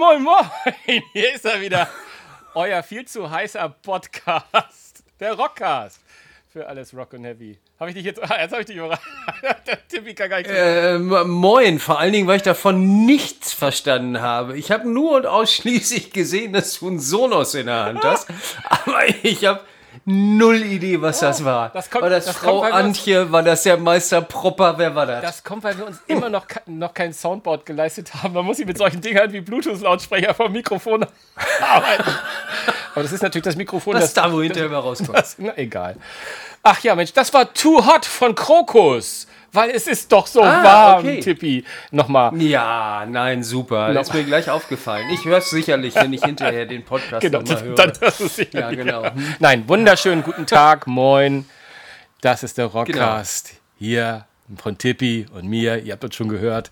moin, moin. Hier ist er wieder. Euer viel zu heißer Podcast. Der Rockcast. Für alles Rock und Heavy. Habe ich dich jetzt. Jetzt habe ich dich überrascht. Der Tippi kann gar nicht. Äh, moin, vor allen Dingen, weil ich davon nichts verstanden habe. Ich habe nur und ausschließlich gesehen, dass du einen Sonos in der Hand hast. Aber ich habe null Idee, was das war. das kommt- war das, das Frau kommt, wir uns- Antje? War das der Meister Propper? Wer war das? Das kommt, weil wir uns immer noch, noch kein Soundboard geleistet haben. Man muss sich mit solchen Dingern wie Bluetooth-Lautsprecher vom Mikrofon arbeiten. Aber das ist natürlich das Mikrofon, was das, da wo hinterher mal rauskommt. das, na, egal. Ach ja, Mensch, das war Too Hot von Krokus. Weil es ist doch so Ah, warm, okay. Tippi. Nochmal. Ja, nein, super. No. Ist mir gleich aufgefallen. Ich höre es sicherlich, wenn ich hinterher den Podcast Genau, nochmal höre. dann hörst du es sicher. ja, genau. Hm. Nein, wunderschönen guten Tag, moin. Das ist der Rockcast. Genau. Hier von Tippi und mir. Ihr habt uns schon gehört.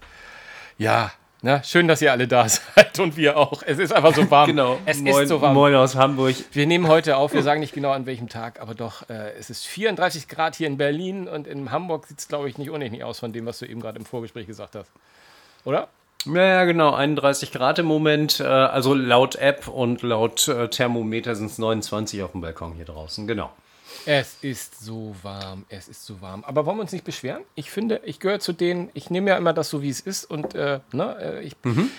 Ja, na, schön, dass ihr alle da seid und wir auch. Es ist einfach so warm. Genau. Es moin, ist so warm. moin aus Hamburg. Wir nehmen heute auf, wir sagen nicht genau an welchem Tag, aber doch, äh, es ist 34 Grad hier in Berlin und in Hamburg sieht es, glaube ich, nicht unähnlich aus von dem, was du eben gerade im Vorgespräch gesagt hast. Oder? Ja, ja, genau. 31 Grad im Moment. Äh, also laut App und laut äh, Thermometer sind es 29 auf dem Balkon hier draußen. Genau. Es ist so warm, es ist so warm. Aber wollen wir uns nicht beschweren? Ich finde, ich gehöre zu denen, ich nehme ja immer das so, wie es ist. Und äh, ne, äh, ich,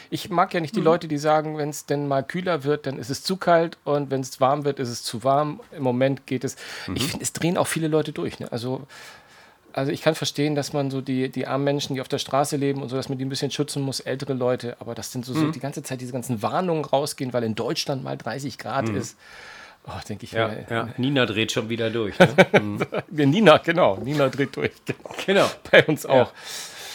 ich mag ja nicht die Leute, die sagen, wenn es denn mal kühler wird, dann ist es zu kalt. Und wenn es warm wird, ist es zu warm. Im Moment geht es. Ich finde, es drehen auch viele Leute durch. Ne? Also, also ich kann verstehen, dass man so die, die armen Menschen, die auf der Straße leben und so, dass man die ein bisschen schützen muss, ältere Leute. Aber das sind so, so die ganze Zeit diese ganzen Warnungen rausgehen, weil in Deutschland mal 30 Grad ist. Oh, denke ich Ja, ja. Nina dreht schon wieder durch. Ne? Wir Nina, genau. Nina dreht durch. Genau. genau. Bei uns auch.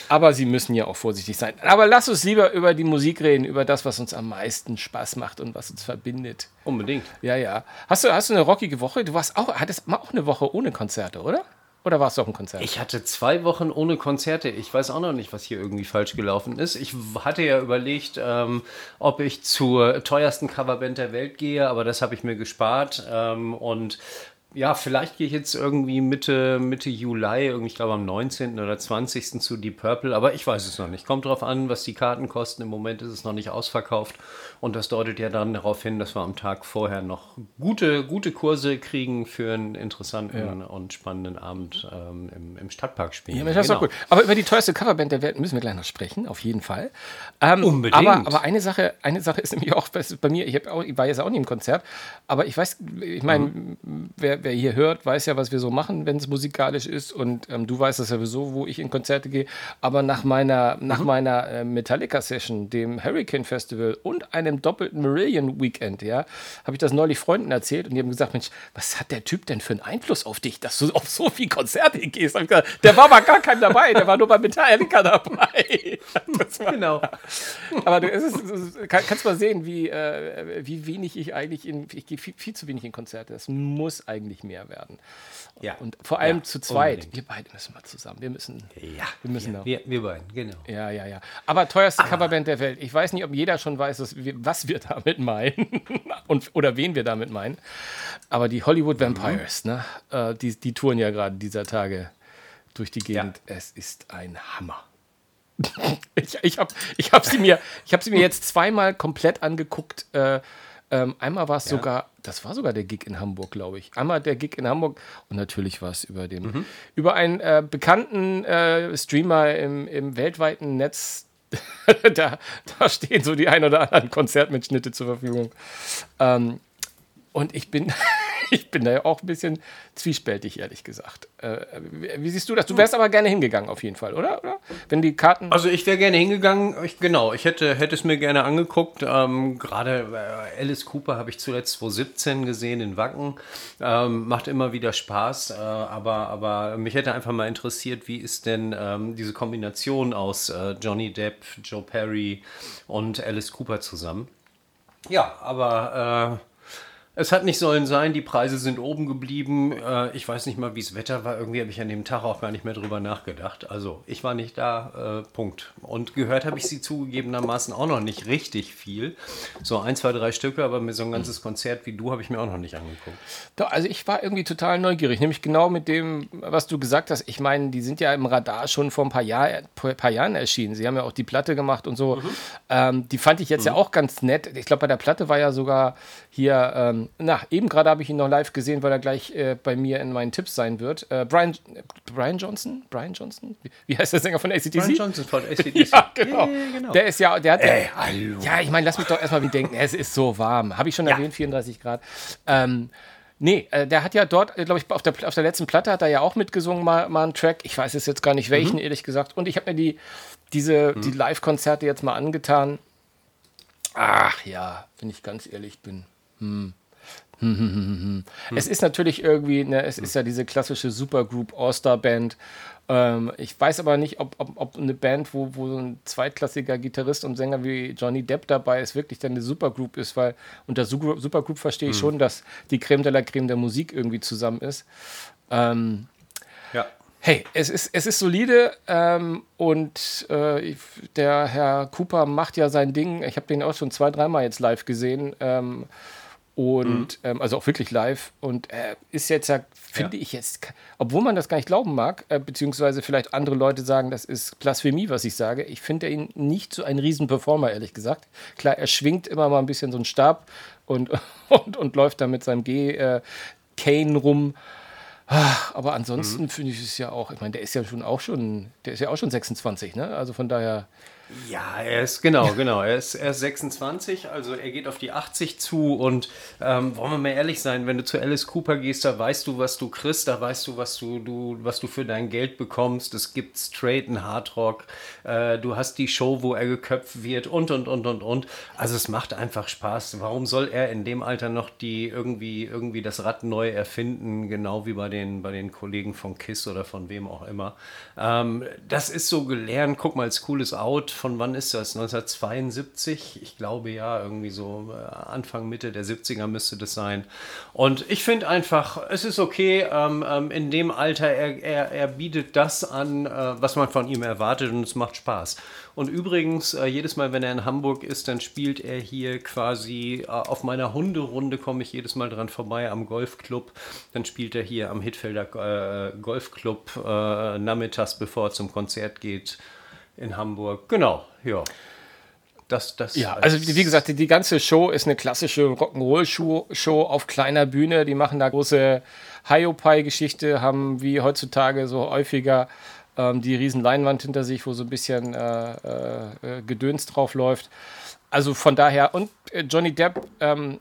Aber sie müssen ja auch vorsichtig sein. Aber lass uns lieber über die Musik reden, über das, was uns am meisten Spaß macht und was uns verbindet. Unbedingt. Ja, ja. Hast du, hast du eine rockige Woche? Du warst auch, hattest mal auch eine Woche ohne Konzerte, oder? Oder warst du auf einem Konzert? Ich hatte zwei Wochen ohne Konzerte. Ich weiß auch noch nicht, was hier irgendwie falsch gelaufen ist. Ich hatte ja überlegt, ähm, ob ich zur teuersten Coverband der Welt gehe, aber das habe ich mir gespart. Ähm, und ja, vielleicht gehe ich jetzt irgendwie Mitte, Mitte Juli, irgendwie, ich glaube am 19. oder 20. zu Deep Purple, aber ich weiß es noch nicht. Kommt drauf an, was die Karten kosten. Im Moment ist es noch nicht ausverkauft. Und das deutet ja dann darauf hin, dass wir am Tag vorher noch gute, gute Kurse kriegen für einen interessanten und spannenden Abend ähm, im, im Stadtpark spielen. Ja, das ist doch gut. Aber über die teuerste Coverband der Welt müssen wir gleich noch sprechen, auf jeden Fall. Ähm, Unbedingt. Aber, aber eine, Sache, eine Sache ist nämlich auch ist bei mir, ich, auch, ich war jetzt auch nie im Konzert, aber ich weiß, ich meine, Mhm. wer, wer hier hört, weiß ja, was wir so machen, wenn es musikalisch ist und ähm, du weißt das sowieso, wo ich in Konzerte gehe. Aber nach meiner, nach Mhm. meiner äh, Metallica-Session, dem Hurricane Festival und einem doppelten Marillion Weekend, ja, habe ich das neulich Freunden erzählt und die haben gesagt, Mensch, was hat der Typ denn für einen Einfluss auf dich, dass du auf so viele Konzerte gehst? Gesagt, der war bei gar keinem dabei, der war nur bei Metallica dabei. Das war, Genau. aber du, es ist, es ist, kann, kannst mal sehen, wie, äh, wie wenig ich eigentlich in, ich gehe viel, viel zu wenig in Konzerte. Das muss eigentlich mehr werden. Ja. Und vor allem Ja, zu zweit. unbedingt. Wir beide müssen mal zusammen. Wir müssen. Ja, Wir müssen da. wir, wir beiden, genau. Ja, ja, ja. Aber teuerste Coverband der Welt. Ich weiß nicht, ob jeder schon weiß, was wir, was wir damit meinen und, oder wen wir damit meinen. Aber die Hollywood Vampires, ne? Äh, die, die touren ja gerade dieser Tage durch die Gegend. Es ist ein Hammer. ich ich habe ich hab sie, mir- ich hab sie mir jetzt zweimal komplett angeguckt. Äh, ähm, einmal war es sogar, das war sogar der Gig in Hamburg, glaube ich. Einmal der Gig in Hamburg und natürlich war es über dem, über einen äh, bekannten äh, Streamer im, im weltweiten Netz. da, da stehen so die ein oder anderen Konzertmitschnitte zur Verfügung. Ähm, und ich bin, ich bin da ja auch ein bisschen zwiespältig, ehrlich gesagt. Äh, wie, siehst du das? Du wärst aber gerne hingegangen, auf jeden Fall, oder? oder? Wenn die Karten. Also ich wäre gerne hingegangen, ich, genau, ich hätte, hätte es mir gerne angeguckt. Ähm, Gerade äh, Alice Cooper habe ich zuletzt 2017 gesehen in Wacken. Ähm, macht immer wieder Spaß, äh, aber, aber mich hätte einfach mal interessiert, wie ist denn ähm, diese Kombination aus äh, Johnny Depp, Joe Perry und Alice Cooper zusammen. Ja, aber Es hat nicht sollen sein, die Preise sind oben geblieben. Äh, ich weiß nicht mal, wie es Wetter war. Irgendwie habe ich an dem Tag auch gar nicht mehr drüber nachgedacht. Also, ich war nicht da, äh, Punkt. Und gehört habe ich sie zugegebenermaßen auch noch nicht richtig viel. So ein, zwei, drei Stücke, aber mir so ein ganzes Konzert wie du habe ich mir auch noch nicht angeguckt. Doch, also ich war irgendwie total neugierig, nämlich genau mit dem, was du gesagt hast. Ich meine, die sind ja im Radar schon vor ein paar, Jahr, paar Jahren erschienen. Sie haben ja auch die Platte gemacht und so. Mhm. Ähm, die fand ich jetzt mhm. ja auch ganz nett. Ich glaube, bei der Platte war ja sogar hier, ähm, na, eben gerade habe ich ihn noch live gesehen, weil er gleich äh, bei mir in meinen Tipps sein wird. Äh, Brian, Brian Johnson? Brian Johnson? Wie, wie, heißt der Sänger von ACDC? Brian Johnson von ACDC. ja, genau. Yeah, genau. Der ist ja, der hat. Ey, hallo. Ja, ich meine, lass mich doch erstmal wie denken, es ist so warm. Habe ich schon ja. erwähnt, 34 Grad. Ähm, Nee, äh, der hat ja dort, äh, glaube ich, auf der, auf der letzten Platte hat er ja auch mitgesungen, mal, mal einen Track. Ich weiß es jetzt gar nicht welchen, mhm. ehrlich gesagt. Und ich habe mir die, diese, mhm. die Live-Konzerte jetzt mal angetan. Ach ja, wenn ich ganz ehrlich bin. Hm. Hm, hm, hm, hm. Es ist natürlich irgendwie, ne, es ist ja diese klassische Supergroup All-Star-Band. Ähm, ich weiß aber nicht, ob, ob, ob eine Band, wo, wo so ein zweitklassiger Gitarrist und Sänger wie Johnny Depp dabei ist, wirklich dann eine Supergroup ist, weil unter Supergroup verstehe ich hm. schon, dass die Creme de la Creme der Musik irgendwie zusammen ist. Ähm, ja. Hey, es ist, es ist solide ähm, und äh, der Herr Cooper macht ja sein Ding. Ich habe den auch schon zwei, dreimal jetzt live gesehen. Ähm, und mhm. ähm, also auch wirklich live. Und äh, ist jetzt, finde ja. ich jetzt, obwohl man das gar nicht glauben mag, äh, beziehungsweise vielleicht andere Leute sagen, das ist Blasphemie, was ich sage. Ich finde ihn nicht so ein Riesenperformer, ehrlich gesagt. Klar, er schwingt immer mal ein bisschen so einen Stab und, und, und läuft da mit seinem G-Cane äh, rum. Aber ansonsten mhm. finde ich es ja auch, ich meine, der ist ja schon auch schon, der ist ja auch schon 26, ne? Also von daher ja, er ist, genau, genau. Er ist, er ist 26, also er geht auf die 80 zu und ähm, wollen wir mal ehrlich sein, wenn du zu Alice Cooper gehst, da weißt du, was du kriegst, da weißt du, was du, du, was du für dein Geld bekommst. Es gibt straighten Hardrock, äh, du hast die Show, wo er geköpft wird und, und, und, und, und. Also es macht einfach Spaß. Warum soll er in dem Alter noch die irgendwie, irgendwie das Rad neu erfinden, genau wie bei den, bei den Kollegen von KISS oder von wem auch immer. Ähm, das ist so gelernt, guck mal, als cooles Out von wann ist das? 1972? Ich glaube ja, irgendwie so äh, Anfang, Mitte der 70er müsste das sein. Und ich finde einfach, es ist okay, ähm, ähm, in dem Alter, er, er, er bietet das an, äh, was man von ihm erwartet und es macht Spaß. Und übrigens, äh, jedes Mal, wenn er in Hamburg ist, dann spielt er hier quasi äh, auf meiner Hunderunde, komme ich jedes Mal dran vorbei am Golfclub. Dann spielt er hier am Hitfelder äh, Golfclub äh, nachmittags, bevor er zum Konzert geht in Hamburg. Genau, ja. Das, das ja, also wie, wie gesagt, die, die, ganze Show ist eine klassische Rock'n'Roll-Show auf kleiner Bühne. Die machen da große Hiopai-Geschichte, haben wie heutzutage so häufiger ähm, die riesen Leinwand hinter sich, wo so ein bisschen äh, äh, Gedöns drauf läuft. Also von daher, und äh, Johnny Depp, ähm,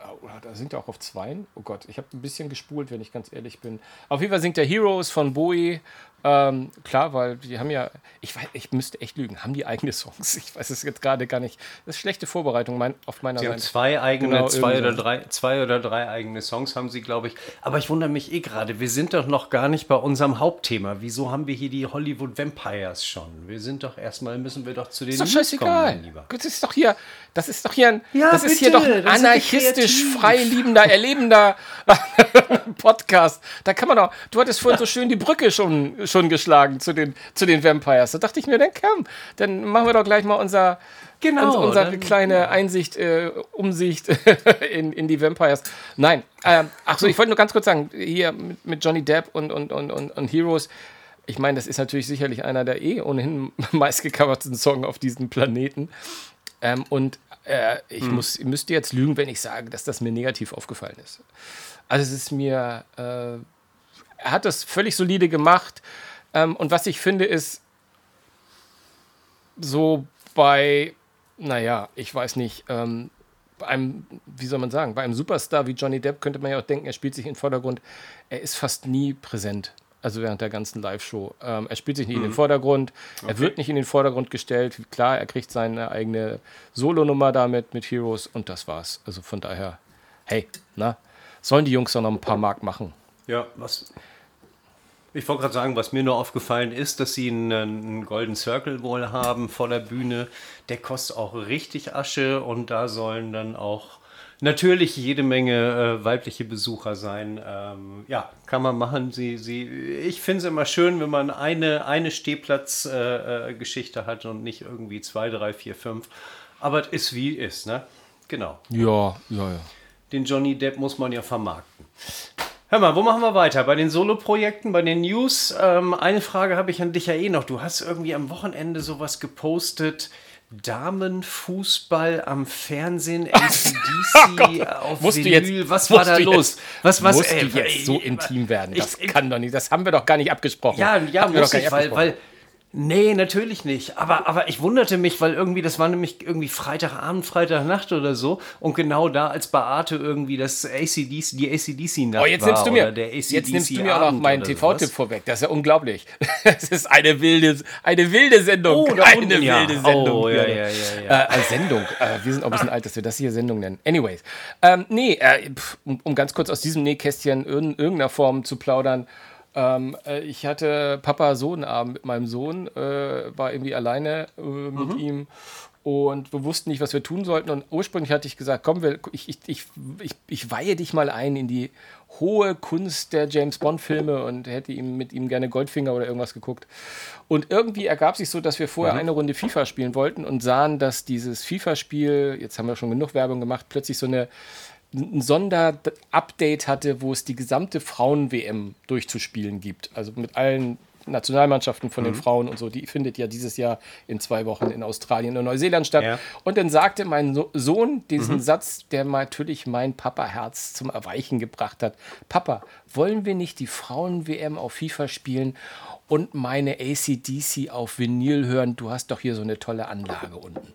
oh, da singt er auch auf Zweien. Oh Gott, ich habe ein bisschen gespult, wenn ich ganz ehrlich bin. Auf jeden Fall singt er Heroes von Bowie ähm, klar, weil die haben ja, ich weiß, ich müsste echt lügen, haben die eigene Songs? Ich weiß es jetzt gerade gar nicht. Das ist schlechte Vorbereitung mein, auf meiner sie Seite. Haben zwei eigene, genau, zwei oder drei, zwei oder drei eigene Songs haben sie, glaube ich. Aber ich wundere mich eh gerade, wir sind doch noch gar nicht bei unserem Hauptthema. Wieso haben wir hier die Hollywood Vampires schon? Wir sind doch erstmal, müssen wir doch zu den ist doch scheißegal. kommen, lieber. Das ist doch hier, das ist doch hier ein, ja, das bitte, ist hier doch ein anarchistisch freiliebender, erlebender Podcast. Da kann man doch, du hattest vorhin so schön die Brücke schon schon geschlagen zu den, zu den Vampires. Da dachte ich mir, dann komm, dann machen wir doch gleich mal unser, genau, uns, unsere kleine Einsicht, äh, Umsicht in, in die Vampires. Nein, äh, ach so, ich wollte nur ganz kurz sagen, hier mit, mit Johnny Depp und, und, und, und, und Heroes, ich meine, das ist natürlich sicherlich einer der eh ohnehin meistgecoverten Songs auf diesem Planeten. Ähm, und äh, ich hm. muss, müsste jetzt lügen, wenn ich sage, dass das mir negativ aufgefallen ist. Also es ist mir äh, er hat das völlig solide gemacht. Ähm, und was ich finde, ist so bei, naja, ich weiß nicht, ähm, bei einem, wie soll man sagen, bei einem Superstar wie Johnny Depp könnte man ja auch denken, er spielt sich in den Vordergrund. Er ist fast nie präsent. Also während der ganzen Live-Show. Ähm, er spielt sich nicht mhm. in den mhm. Vordergrund. Okay. Er wird nicht in den Vordergrund gestellt. Klar, er kriegt seine eigene Solonummer damit mit Heroes und das war's. Also von daher, hey, na, sollen die Jungs doch noch ein paar Mark machen. Ja, was, ich wollte gerade sagen, was mir nur aufgefallen ist, dass sie einen, einen Golden Circle wohl haben vor der Bühne. Der kostet auch richtig Asche und da sollen dann auch natürlich jede Menge äh, weibliche Besucher sein. Ähm, ja, kann man machen. Sie, sie, ich finde es immer schön, wenn man eine, eine Stehplatzgeschichte äh, äh, hat und nicht irgendwie zwei, drei, vier, fünf. Aber es ist wie es ist, ne? Genau. Ja, ja, ja. Den Johnny Depp muss man ja vermarkten. Hör mal, wo machen wir weiter? Bei den Solo-Projekten, bei den News? Ähm, eine Frage habe ich an dich ja eh noch. Du hast irgendwie am Wochenende sowas gepostet. Damenfußball am Fernsehen, ACDC oh auf musst Vinyl. Du jetzt, was war da los? was, was, musst ey, du jetzt ey, so intim werden? Das ich, kann doch nicht. Das haben wir doch gar nicht abgesprochen. Ja, ja, muss ich, weil, weil Nee, natürlich nicht. Aber, aber ich wunderte mich, weil irgendwie, das war nämlich irgendwie Freitagabend, Freitagnacht oder so. Und genau da, als Beate irgendwie das ACDC, die ACDC-Nacht oh, jetzt nimmst du mir, Jetzt nimmst du mir auch noch meinen TV-Tipp vorweg. Das ist ja unglaublich. Es ist eine wilde, eine wilde Sendung. Oh, eine unten, ja. wilde Sendung. Oh, ja, ja, ja. ja. Äh, Sendung. Äh, wir sind auch ein bisschen alt, dass wir das hier Sendung nennen. Anyways. Ähm, nee, äh, um, um ganz kurz aus diesem Nähkästchen in irgendeiner Form zu plaudern. Ähm, äh, ich hatte Papa-Sohn-Abend mit meinem Sohn, äh, war irgendwie alleine äh, mit mhm. ihm und wir wussten nicht, was wir tun sollten. Und ursprünglich hatte ich gesagt, komm, wir, ich, ich, ich, ich, ich weihe dich mal ein in die hohe Kunst der James Bond-Filme und hätte ihm mit ihm gerne Goldfinger oder irgendwas geguckt. Und irgendwie ergab sich so, dass wir vorher mhm. eine Runde FIFA spielen wollten und sahen, dass dieses FIFA-Spiel, jetzt haben wir schon genug Werbung gemacht, plötzlich so eine ein Sonderupdate hatte, wo es die gesamte Frauen-WM durchzuspielen gibt. Also mit allen Nationalmannschaften von mhm. den Frauen und so, die findet ja dieses Jahr in zwei Wochen in Australien und Neuseeland statt. Ja. Und dann sagte mein so Sohn diesen mhm. Satz, der natürlich mein Papa-Herz zum Erweichen gebracht hat. Papa, wollen wir nicht die Frauen-WM auf FIFA spielen und meine ACDC auf Vinyl hören? Du hast doch hier so eine tolle Anlage unten.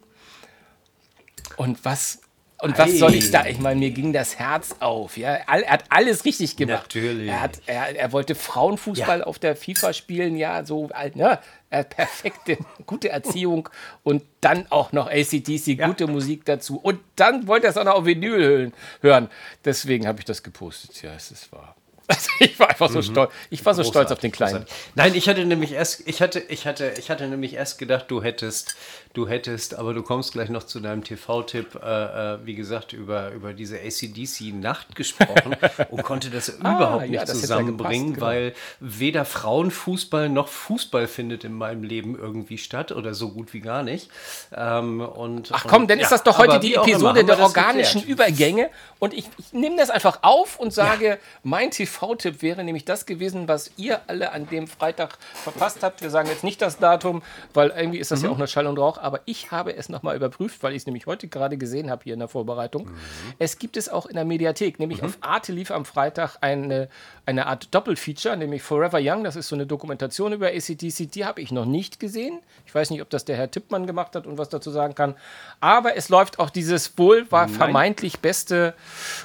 Und was und was soll ich da? Ich meine, mir ging das Herz auf. Ja? Er hat alles richtig gemacht. Natürlich. Er, hat, er, er wollte Frauenfußball ja. auf der FIFA spielen, ja, so ne? perfekte, gute Erziehung und dann auch noch ACDC, ja. gute Musik dazu. Und dann wollte er es auch noch auf Vinyl hören. Deswegen habe ich das gepostet. Ja, es ist wahr. Also ich war einfach so mhm. stolz. Ich war so Großartig. stolz auf den Kleinen. Nein, ich hatte nämlich erst, ich hatte, ich hatte, ich hatte nämlich erst gedacht, du hättest du hättest, aber du kommst gleich noch zu deinem TV-Tipp, äh, äh, wie gesagt, über, über diese ACDC-Nacht gesprochen und konnte das ah, überhaupt nicht ja, zusammenbringen, gepasst, genau. weil weder Frauenfußball noch Fußball findet in meinem Leben irgendwie statt oder so gut wie gar nicht. Ähm, und, Ach komm, dann ja, ist das doch heute die Episode der organischen Übergänge und ich, ich nehme das einfach auf und sage, ja. mein TV-Tipp wäre nämlich das gewesen, was ihr alle an dem Freitag verpasst habt. Wir sagen jetzt nicht das Datum, weil irgendwie ist das mhm. ja auch eine Schall und Rauch aber ich habe es nochmal überprüft, weil ich es nämlich heute gerade gesehen habe hier in der Vorbereitung. Mhm. Es gibt es auch in der Mediathek, nämlich mhm. auf Arte lief am Freitag eine, eine Art Doppelfeature, nämlich Forever Young. Das ist so eine Dokumentation über ACDC, die habe ich noch nicht gesehen. Ich weiß nicht, ob das der Herr Tippmann gemacht hat und was dazu sagen kann. Aber es läuft auch dieses wohl war vermeintlich beste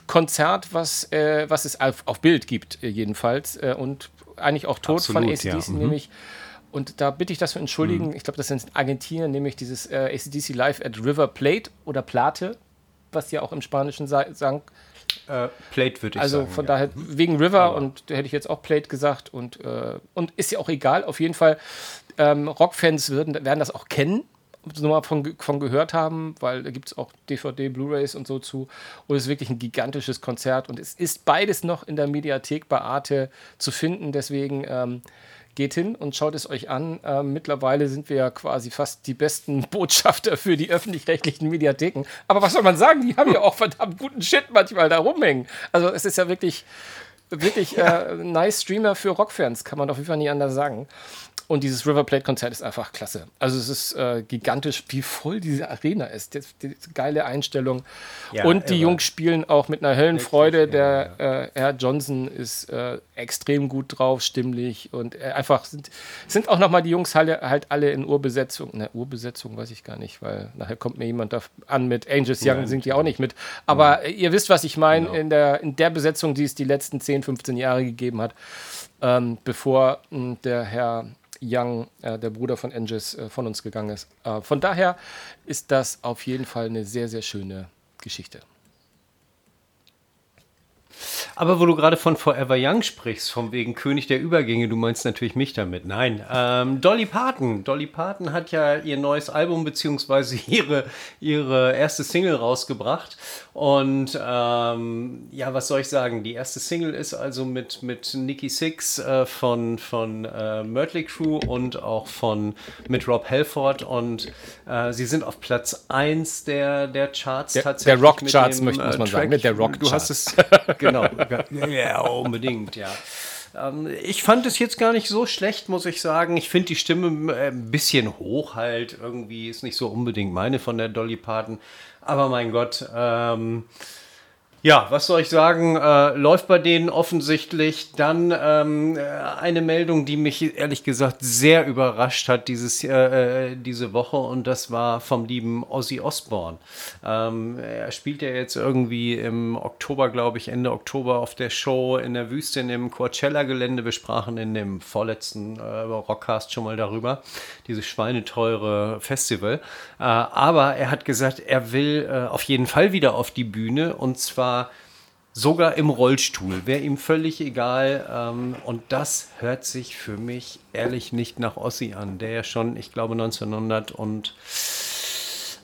Konzert, was, äh, was es auf, auf Bild gibt, äh, jedenfalls. Äh, und eigentlich auch tot Absolut, von ACDC, ja. mhm. Und da bitte ich das zu entschuldigen. Mhm. Ich glaube, das sind Argentinien, nämlich dieses äh, ACDC Live at River Plate oder Plate, was ja auch im Spanischen sagen. Äh, Plate würde ich also sagen. Also von ja. daher wegen River Aber. und da hätte ich jetzt auch Plate gesagt und, äh, und ist ja auch egal. Auf jeden Fall, ähm, Rockfans würden, werden das auch kennen nur mal von, von gehört haben, weil da gibt es auch DVD, Blu-rays und so zu. Und es ist wirklich ein gigantisches Konzert und es ist beides noch in der Mediathek bei Arte zu finden. Deswegen ähm, Geht hin und schaut es euch an. Äh, mittlerweile sind wir ja quasi fast die besten Botschafter für die öffentlich-rechtlichen Mediatheken. Aber was soll man sagen? Die haben ja auch verdammt guten Shit manchmal da rumhängen. Also es ist ja wirklich, wirklich äh, nice Streamer für Rockfans, kann man auf jeden Fall nie anders sagen. Und dieses River Plate Konzert ist einfach klasse. Also es ist äh, gigantisch, wie voll diese Arena ist. Die, die geile Einstellung. Ja, und die Jungs spielen auch mit einer Höllenfreude. Der äh, Herr Johnson ist äh, extrem gut drauf, stimmlich und äh, einfach sind, sind auch nochmal die Jungs halt, halt alle in Urbesetzung. Ne, Urbesetzung weiß ich gar nicht, weil nachher kommt mir jemand da an mit Angels Young, ja, singt ja auch nicht mit. Aber ja. ihr wisst, was ich meine, genau. in, der, in der Besetzung, die es die letzten 10, 15 Jahre gegeben hat, ähm, bevor mh, hm, der Herr Young, äh, der Bruder von Angus, äh, von uns gegangen ist. Äh, von daher ist das auf jeden Fall eine sehr, sehr schöne Geschichte. Aber wo du gerade von Forever Young sprichst, vom wegen König der Übergänge, du meinst natürlich mich damit. Nein, ähm, Dolly Parton. Dolly Parton hat ja ihr neues Album beziehungsweise ihre, ihre erste Single rausgebracht. Und ähm, ja, was soll ich sagen? Die erste Single ist also mit, mit Nikki Six äh, von, von äh, Mötley Crew und auch von mit Rob Halford. Und äh, sie sind auf Platz 1 der, der Charts der, tatsächlich. Der Rock-Charts, möchte man sagen. Mit der Rock-Charts. Du hast es, genau. Ja, unbedingt, ja. Ähm, ich fand es jetzt gar nicht so schlecht, muss ich sagen. Ich finde die Stimme äh, ein bisschen hoch halt. Irgendwie ist nicht so unbedingt meine von der Dolly Parton. Aber mein Gott, ähm, ja, was soll ich sagen? Äh, läuft bei denen offensichtlich. Dann ähm, äh, eine Meldung, die mich ehrlich gesagt sehr überrascht hat dieses, äh, äh, diese Woche und das war vom lieben Ozzy Osbourne. Ähm, er spielt ja jetzt irgendwie im Oktober, glaube ich, Ende Oktober auf der Show in der Wüste in dem Coachella-Gelände. Wir sprachen in dem vorletzten äh, Rockcast schon mal darüber, dieses schweineteure Festival. Äh, aber er hat gesagt, er will auf jeden Fall wieder auf die Bühne und zwar sogar im Rollstuhl. Wäre ihm völlig egal. Ähm, und das hört sich für mich ehrlich nicht nach Ossi an, der ja schon, ich glaube, 1900 und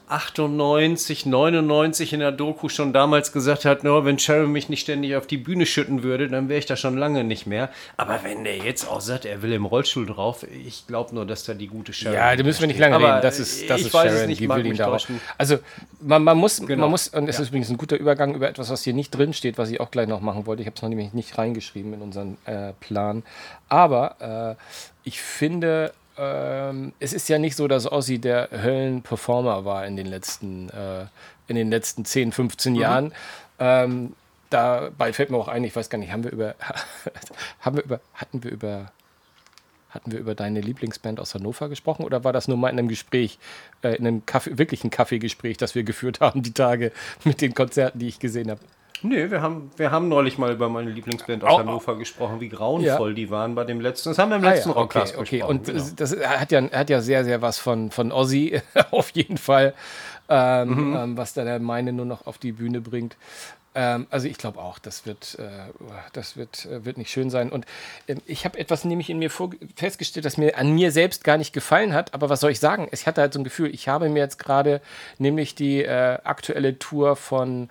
98, 99 in der Doku schon damals gesagt hat, no, wenn Sharon mich nicht ständig auf die Bühne schütten würde, dann wäre ich da schon lange nicht mehr. Aber wenn der jetzt auch sagt, er will im Rollstuhl drauf, ich glaube nur, dass da die gute Sharon Ja, da müssen wir nicht lange Aber reden. Das ist, das ist Sharon, nicht, die will ihn darauf. Also man, man, muss, genau. man muss, und es ja. ist übrigens ein guter Übergang über etwas, was hier nicht drin steht, was ich auch gleich noch machen wollte. Ich habe es noch nämlich nicht reingeschrieben in unseren äh, Plan. Aber äh, ich finde, ähm, es ist ja nicht so, dass Ossi der Höllenperformer war in den letzten, äh, in den letzten 10, 15 mhm. Jahren. Ähm, dabei fällt mir auch ein, ich weiß gar nicht, haben wir über, haben wir über, hatten wir über, hatten wir über deine Lieblingsband aus Hannover gesprochen oder war das nur mal in einem Gespräch, äh, in einem Kaffee, wirklichen Kaffeegespräch, das wir geführt haben, die Tage mit den Konzerten, die ich gesehen habe? Nee, wir haben, wir haben neulich mal über meine Lieblingsband aus oh, Hannover gesprochen, wie grauenvoll ja. die waren bei dem letzten. Das haben wir im letzten ah, ja, okay, okay. besprochen. Und genau. das hat ja, hat ja sehr, sehr was von, von Ozzy, auf jeden Fall, ähm, mhm. ähm, was da der meine nur noch auf die Bühne bringt. Ähm, also ich glaube auch, das wird, äh, das wird, äh, wird nicht schön sein. Und äh, ich habe etwas nämlich in mir festgestellt, das mir an mir selbst gar nicht gefallen hat. Aber was soll ich sagen? Ich hatte halt so ein Gefühl, ich habe mir jetzt gerade nämlich die äh, aktuelle Tour von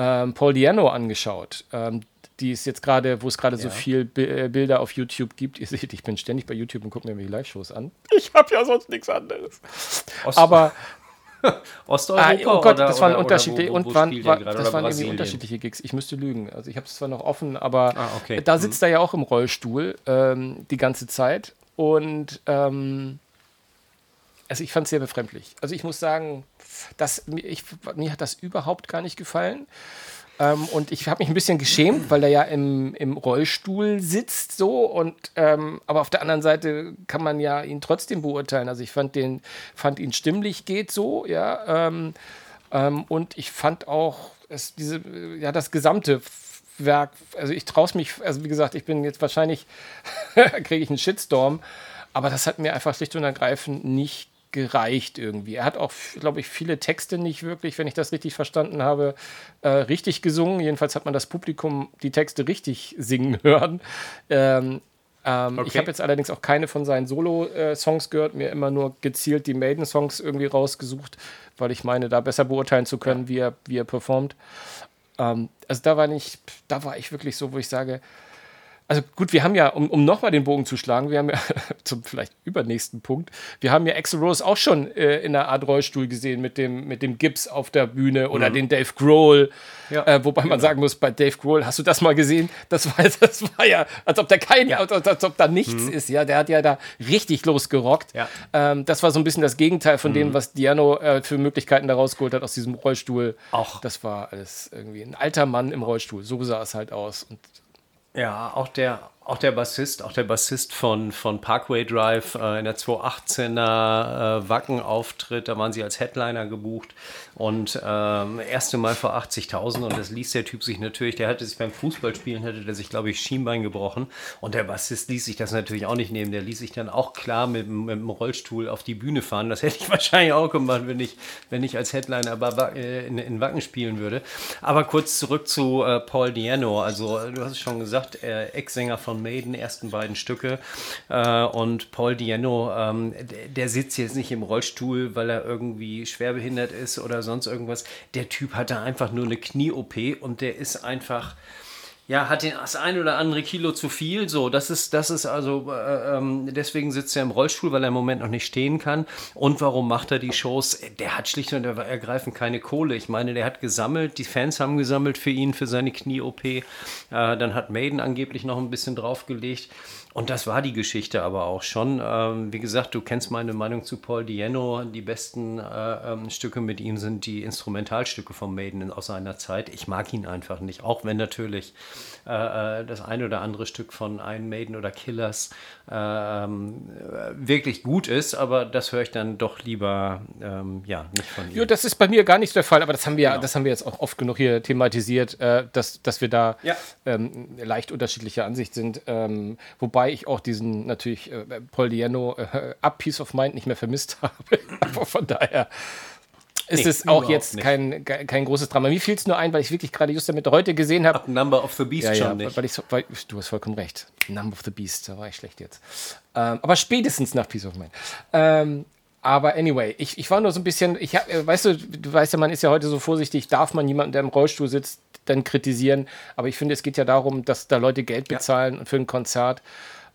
ähm, Paul Diano angeschaut. Ähm, die ist jetzt gerade, wo es gerade ja. so viel Bi äh, Bilder auf YouTube gibt. Ihr seht, ich bin ständig bei YouTube und gucke mir die Live-Shows an. Ich habe ja sonst nichts anderes. Ost Aber Osteuropa? Ah, oh Gott, oder, das waren unterschiedliche und waren, war, das waren irgendwie unterschiedliche Gigs. Ich müsste lügen. Also ich habe es zwar noch offen, aber ah, okay. da sitzt hm. er ja auch im Rollstuhl ähm, die ganze Zeit und ähm, also ich fand es sehr befremdlich. Also ich muss sagen, dass, ich, mir hat das überhaupt gar nicht gefallen. Ähm, und ich habe mich ein bisschen geschämt, weil er ja im, im Rollstuhl sitzt so und ähm, aber auf der anderen Seite kann man ja ihn trotzdem beurteilen. Also ich fand den, fand ihn stimmlich geht so, ja. Ähm, ähm und ich fand auch es, diese, ja, das gesamte Werk, also ich traue es mich, also wie gesagt, ich bin jetzt wahrscheinlich, kriege ich einen Shitstorm, aber das hat mir einfach schlicht und ergreifend nicht gereicht irgendwie. Er hat auch, glaube ich, viele Texte nicht wirklich, wenn ich das richtig verstanden habe, äh, richtig gesungen. Jedenfalls hat man das Publikum die Texte richtig singen hören. Ähm, ähm, okay. Ich habe jetzt allerdings auch keine von seinen Solo-Songs gehört, mir immer nur gezielt die Maiden-Songs irgendwie rausgesucht, weil ich meine, da besser beurteilen zu können, wie, er, wie er performt. Ähm, also da war nicht, da war ich wirklich so, wo ich sage, also gut, wir haben ja, um, um nochmal den Bogen zu schlagen, wir haben ja zum vielleicht übernächsten Punkt, wir haben ja Axel Rose auch schon äh, in einer Art Rollstuhl gesehen mit dem, mit dem Gips auf der Bühne oder mhm. den Dave Grohl. Ja. Äh, wobei man genau. sagen muss, bei Dave Grohl, hast du das mal gesehen? Das war, das war ja, als ob da kein, ja. als, als, ob da nichts mhm. ist, ja. Der hat ja da richtig losgerockt. Ja. Ähm, das war so ein bisschen das Gegenteil von mhm. dem, was Diano äh, für Möglichkeiten da rausgeholt hat aus diesem Rollstuhl. Auch. Das war alles irgendwie ein alter Mann im Rollstuhl. So sah es halt aus. Und ja, auch der, auch der Bassist, auch der Bassist von, von Parkway Drive äh, in der 218er äh, Wacken-Auftritt, da waren sie als Headliner gebucht. Und ähm, erste Mal vor 80.000 und das ließ der Typ sich natürlich, der hatte sich beim Fußballspielen, hatte der sich, glaube ich, Schienbein gebrochen. Und der Bassist ließ sich das natürlich auch nicht nehmen, der ließ sich dann auch klar mit, mit dem Rollstuhl auf die Bühne fahren, das hätte ich wahrscheinlich auch gemacht, wenn ich, wenn ich als Headliner äh, in, in Wacken spielen würde. Aber kurz zurück zu äh, Paul Diano, also du hast es schon gesagt, Ex-Sänger von Maiden, ersten beiden Stücke. Äh, und Paul Diano, ähm, der, sitzt jetzt nicht im Rollstuhl, weil er irgendwie schwerbehindert ist oder sonst irgendwas. Der Typ hatte einfach nur eine Knie-OP und der ist einfach ja, hat den, das ein oder andere Kilo zu viel. So, das ist, das ist also, äh, ähm, deswegen sitzt er im Rollstuhl, weil er im Moment noch nicht stehen kann. Und warum macht er die Shows? Der hat schlicht und ergreifend keine Kohle. Ich meine, der hat gesammelt, die Fans haben gesammelt für ihn, für seine Knie-OP. Äh, dann hat Maiden angeblich noch ein bisschen draufgelegt. Und das war die Geschichte aber auch schon. Ähm, wie gesagt, du kennst meine Meinung zu Paul Diano. Die besten äh, ähm, Stücke mit ihm sind die Instrumentalstücke von Maiden aus seiner Zeit. Ich mag ihn einfach nicht, auch wenn natürlich äh, äh, das ein oder andere Stück von Iron Maiden oder Killers äh, ähm, wirklich gut ist, aber das höre ich dann doch lieber ähm, ja, nicht von ihm. Jo, das ist bei mir gar nicht der Fall, aber das haben wir, genau. das haben wir jetzt auch oft genug hier thematisiert, äh, dass, dass wir da ja. ähm, leicht unterschiedlicher Ansicht sind. Ähm, wobei ich auch diesen natürlich äh, Paul Diano äh, Up Peace of Mind nicht mehr vermisst habe. von daher ist nee, es auch jetzt kein, kein großes Drama. Mir fiel es nur ein, weil ich wirklich gerade just damit heute gesehen habe. Number of the Beast ja, schon ja, nicht. Weil ich, weil, du hast vollkommen recht. Number of the Beast, da war ich schlecht jetzt. Ähm, aber spätestens nach Peace of Mind. Ähm, aber anyway, ich, ich war nur so ein bisschen, ich hab, äh, weißt du, du weißt ja, man ist ja heute so vorsichtig, darf man jemanden, der im Rollstuhl sitzt, dann kritisieren. Aber ich finde, es geht ja darum, dass da Leute Geld bezahlen ja. für ein Konzert.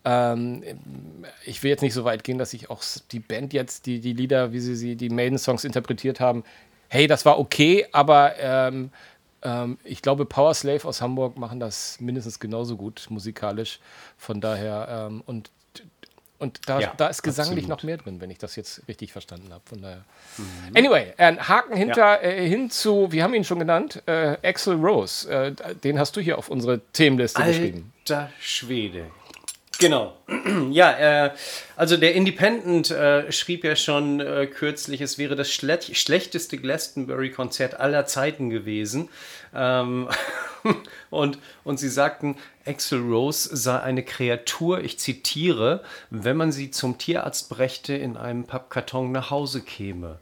Ähm, ich will jetzt nicht so weit gehen, dass ich auch die Band jetzt, die, die Lieder, wie sie, sie die Maiden-Songs interpretiert haben, hey, das war okay, aber ähm, ähm, ich glaube, Power Slave aus Hamburg machen das mindestens genauso gut musikalisch. Von daher, ähm, und, und da, ja, da ist gesanglich absolut. noch mehr drin, wenn ich das jetzt richtig verstanden habe. Von daher. Mhm. Anyway, ein Haken hinter, ja. äh, hin zu, wir haben ihn schon genannt, äh, Axel Rose. Äh, den hast du hier auf unsere Themenliste Alter geschrieben. Alter Schwede. Genau. Ja, äh, also der Independent äh, schrieb ja schon äh, kürzlich, es wäre das schle schlechteste Glastonbury-Konzert aller Zeiten gewesen. Ähm, und, und sie sagten, Axel Rose sei eine Kreatur, ich zitiere, wenn man sie zum Tierarzt brächte, in einem Pappkarton nach Hause käme.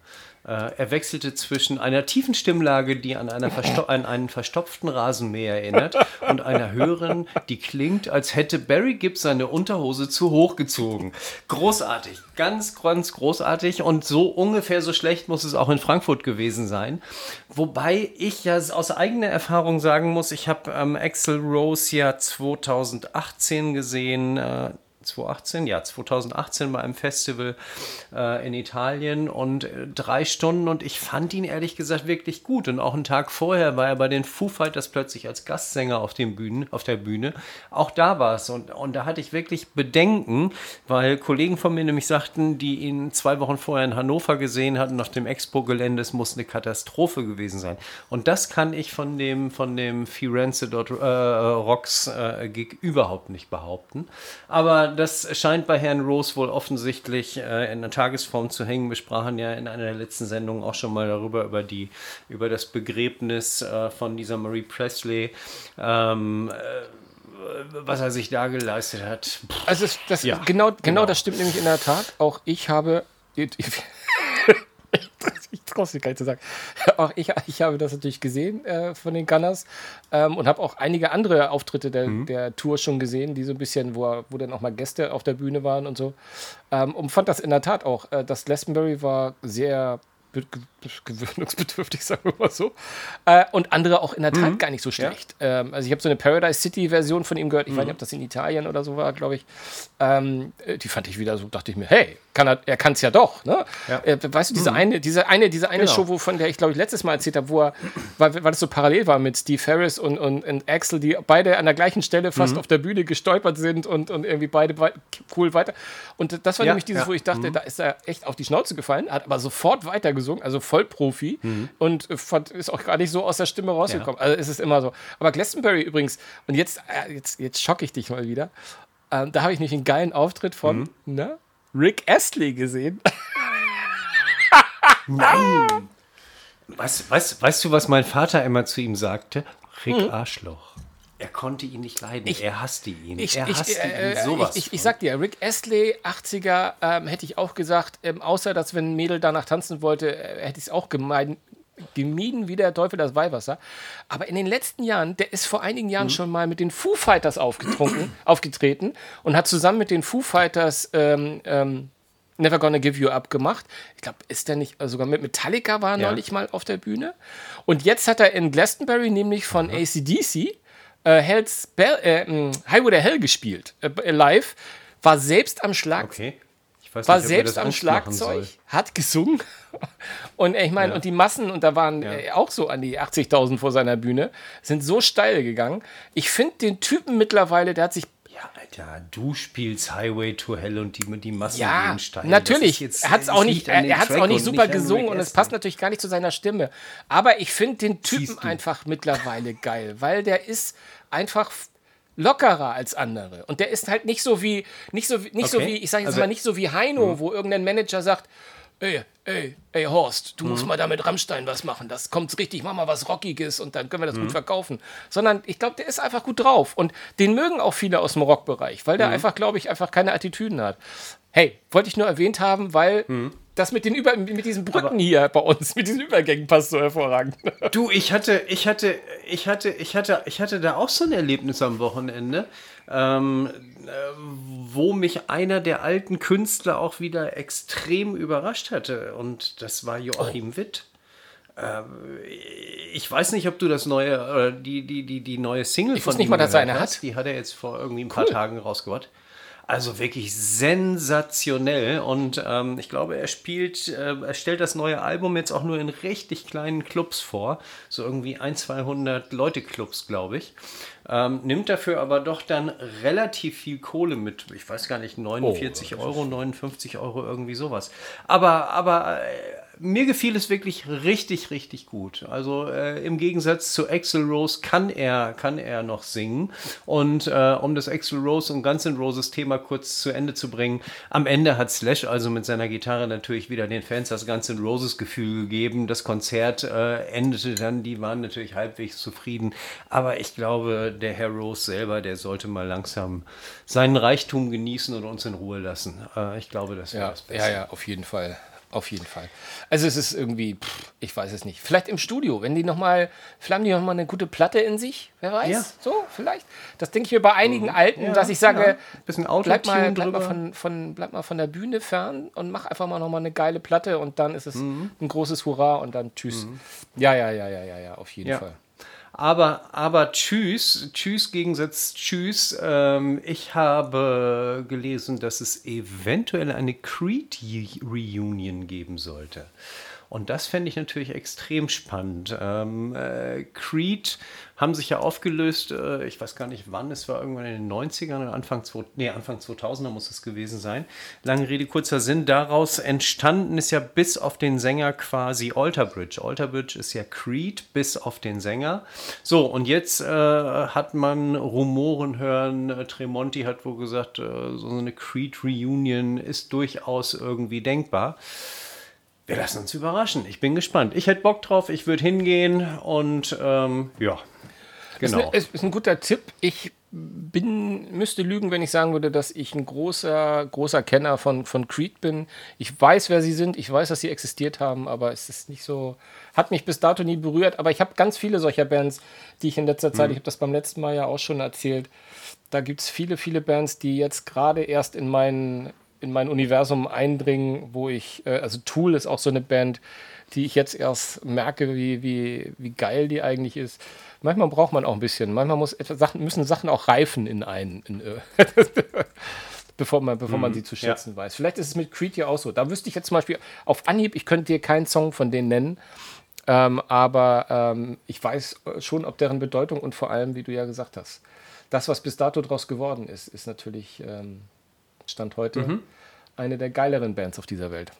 Äh, er wechselte zwischen einer tiefen Stimmlage, die an, an, einen verstopften Rasenmäher erinnert, und einer höheren, die klingt, als hätte Barry Gibb seine Unterhose zu hoch gezogen. Großartig, ganz, ganz großartig und so ungefähr so schlecht muss es auch in Frankfurt gewesen sein. Wobei ich ja aus eigener Erfahrung sagen muss, ich habe ähm, Axel Rose ja 2018 gesehen. Äh, 2018, ja, 2018 bei einem Festival äh, in Italien und äh, drei Stunden und ich fand ihn ehrlich gesagt wirklich gut. Und auch einen Tag vorher war er bei den Foo Fighters plötzlich als Gastsänger auf, den Bühnen, auf der Bühne. Auch da war es und, und da hatte ich wirklich Bedenken, weil Kollegen von mir nämlich sagten, die ihn zwei Wochen vorher in Hannover gesehen hatten auf dem Expo-Gelände, es muss eine Katastrophe gewesen sein. Und das kann ich von dem, von dem Firenze dort, äh, äh, Gig überhaupt nicht behaupten. Aber das scheint bei Herrn Rose wohl offensichtlich äh, in der Tagesform zu hängen. Wir sprachen ja in einer der letzten Sendungen auch schon mal darüber, über, die, über das Begräbnis äh, von dieser Marie Presley. Ähm, äh, was er sich da geleistet hat. Also das, ja, genau, genau, genau das stimmt nämlich in der Tat. Auch ich habe ich traue es gar nicht zu sagen. Auch ich, ich habe das natürlich gesehen äh, von den Gunners ähm, und habe auch einige andere Auftritte der, mhm. der Tour schon gesehen, die so ein bisschen, wo, wo dann auch mal Gäste auf der Bühne waren und so. Ähm, und fand das in der Tat auch. Äh, das Glastonbury war sehr gewöhnungsbedürftig, sagen wir mal so. Äh, und andere auch in der Tat mhm. gar nicht so schlecht. Ja. Ähm, also ich habe so eine Paradise City-Version von ihm gehört. Ich mhm. weiß nicht, ob das in Italien oder so war, glaube ich. Ähm, äh, die fand ich wieder so, dachte ich mir, hey, kann er, er kann es ja doch. Ne? Ja. Äh, weißt du, diese mhm. eine, diese eine, diese eine genau. Show, wo, von der ich glaube ich letztes Mal erzählt habe, wo er, weil, weil das so parallel war mit Steve Harris und, und, und Axel, die beide an der gleichen Stelle fast mhm. auf der Bühne gestolpert sind und, und irgendwie beide cool weiter. Und das war ja, nämlich dieses, wo ich dachte, mhm. da ist er echt auf die Schnauze gefallen, hat aber sofort weitergesungen, also Vollprofi Mhm. und ist auch gar nicht so aus der Stimme rausgekommen. Also es ist immer so. Aber Glastonbury übrigens, und jetzt, äh, jetzt, jetzt schocke ich dich mal wieder. Ähm, da habe ich nämlich einen geilen Auftritt von Mhm. ne, Rick Astley gesehen. Was, was, weißt du, was mein Vater immer zu ihm sagte? Rick Arschloch. Er konnte ihn nicht leiden. er hasste ihn. Ich, er ich, hasste äh, ihn äh, sowas. ich, ich, ich sag dir, Rick Astley, 80er, ähm, hätte ich auch gesagt, ähm, außer dass wenn ein Mädel danach tanzen wollte, äh, hätte ich es auch gemeiden, gemieden wie der Teufel das Weihwasser. Aber in den letzten Jahren, der ist vor einigen Mhm. Jahren schon mal mit den Foo Fighters aufgetrunken, aufgetreten und hat zusammen mit den Foo Fighters ähm, ähm, Never Gonna Give You Up gemacht. Ich glaube, ist der nicht, äh, sogar mit Metallica war er Ja. neulich mal auf der Bühne. Und jetzt hat er in Glastonbury nämlich von ACDC äh, Hell's Bell, äh, mh, Highway to Hell gespielt, äh, live, war selbst am Schlag, Okay. War nicht, mir selbst am Schlagzeug, hat gesungen. Und ich meine, Ja. und die Massen, und da waren äh, auch so an die 80.000 vor seiner Bühne, sind so steil gegangen. Ich finde den Typen mittlerweile, der hat sich Ja, Alter, du spielst Highway to Hell und die, die Massen Ja, gehen steil. natürlich. Jetzt- er hat es auch nicht, er, Track auch nicht super an gesungen und es passt natürlich gar nicht zu seiner Stimme. Aber ich finde den Typen einfach mittlerweile geil, weil der ist einfach lockerer als andere und der ist halt nicht so wie nicht so nicht so Okay. wie ich sage jetzt Also- mal nicht so wie Heino, wo irgendein Manager sagt Ey, ey, ey, Horst, du Mhm. musst mal da mit Rammstein was machen. Das kommt richtig, mach mal was Rockiges und dann können wir das Mhm. gut verkaufen. Sondern ich glaube, der ist einfach gut drauf. Und den mögen auch viele aus dem Rockbereich, weil der Mhm. einfach, glaube ich, einfach keine Attitüden hat. Hey, wollte ich nur erwähnt haben, weil Mhm. Das mit, den Über mit diesen Brücken hier bei uns, mit diesen Übergängen passt so hervorragend. Du, ich hatte, ich hatte, ich hatte, ich hatte, ich hatte da auch so ein Erlebnis am Wochenende, ähm, äh, wo mich einer der alten Künstler auch wieder extrem überrascht hatte. Und das war Joachim Oh. Witt. Ähm, ich weiß nicht, ob du das neue, oder die, die, die, die neue Single Ich von wusste nicht ihm mal, dass er eine hast. hat. Die hat er jetzt vor irgendwie ein paar Tagen rausgebracht. Also wirklich sensationell und ähm, ich glaube, er spielt, äh, er stellt das neue Album jetzt auch nur in richtig kleinen Clubs vor, so irgendwie ein, 200 Leute Clubs, glaube ich. Ähm, nimmt dafür aber doch dann relativ viel Kohle mit, ich weiß gar nicht, 49 Euro, 59 Euro, irgendwie sowas. Aber, aber äh, mir gefiel es wirklich richtig, richtig gut. Also äh, im Gegensatz zu Axel Rose kann er, kann er noch singen. Und äh, um das Axel Rose und Guns N' Roses Thema kurz zu Ende zu bringen, am Ende hat Slash also mit seiner Gitarre natürlich wieder den Fans das Guns N' Roses Gefühl gegeben. Das Konzert äh, endete dann, die waren natürlich halbwegs zufrieden. Aber ich glaube, der Herr Rose selber, der sollte mal langsam seinen Reichtum genießen und uns in Ruhe lassen. Äh, ich glaube, das wäre Ja, das Beste. ja, ja, auf jeden Fall. Auf jeden Fall. Also es ist irgendwie, pff, ich weiß es nicht. Vielleicht im Studio, wenn die nochmal, vielleicht haben die nochmal eine gute Platte in sich, wer weiß. Ja. So, vielleicht. Das denke ich mir bei einigen Alten, Ja, dass ich sage, ja. Bisschen bleib, mal, bleib, mal von, von, bleib mal von der Bühne fern und mach einfach mal nochmal eine geile Platte und dann ist es Mhm. ein großes Hurra und dann tschüss. Ja, ja, ja, ja, ja, ja, auf jeden. Fall. Aber, aber tschüss, tschüss, Gegensatz tschüss. Ähm, ich habe gelesen, dass es eventuell eine Creed-Reunion geben sollte. Und das fände ich natürlich extrem spannend. Ähm, äh, Creed haben sich ja aufgelöst, äh, ich weiß gar nicht wann, es war irgendwann in den 90ern oder Anfang, nee, Anfang 2000er muss es gewesen sein. Lange Rede, kurzer Sinn. Daraus entstanden ist ja bis auf den Sänger quasi Alter Bridge. Alter Bridge ist ja Creed bis auf den Sänger. So, und jetzt äh, hat man Rumoren hören, äh, Tremonti hat wohl gesagt, äh, so eine Creed-Reunion ist durchaus irgendwie denkbar. Wir lassen uns überraschen. Ich bin gespannt. Ich hätte Bock drauf, ich würde hingehen und ähm, ja. Genau. Ist, ne, ist, ist ein guter Tipp. Ich bin, müsste lügen, wenn ich sagen würde, dass ich ein großer, großer Kenner von, von Creed bin. Ich weiß, wer sie sind, ich weiß, dass sie existiert haben, aber es ist nicht so, hat mich bis dato nie berührt. Aber ich habe ganz viele solcher Bands, die ich in letzter Zeit, ich habe das beim letzten Mal ja auch schon erzählt, da gibt es viele, viele Bands, die jetzt gerade erst in mein, in mein Universum eindringen, wo ich, äh, also Tool ist auch so eine Band, die ich jetzt erst merke, wie, wie, wie geil die eigentlich ist. Manchmal braucht man auch ein bisschen. Manchmal muss etwas Sachen, müssen Sachen auch reifen in einen, in, äh, bevor man, bevor man sie zu schätzen weiß. Vielleicht ist es mit Creed ja auch so. Da wüsste ich jetzt zum Beispiel auf Anhieb, ich könnte dir keinen Song von denen nennen, ähm, aber ähm, ich weiß schon, ob deren Bedeutung und vor allem, wie du ja gesagt hast, das, was bis dato draus geworden ist, ist natürlich ähm, Stand heute eine der geileren Bands auf dieser Welt.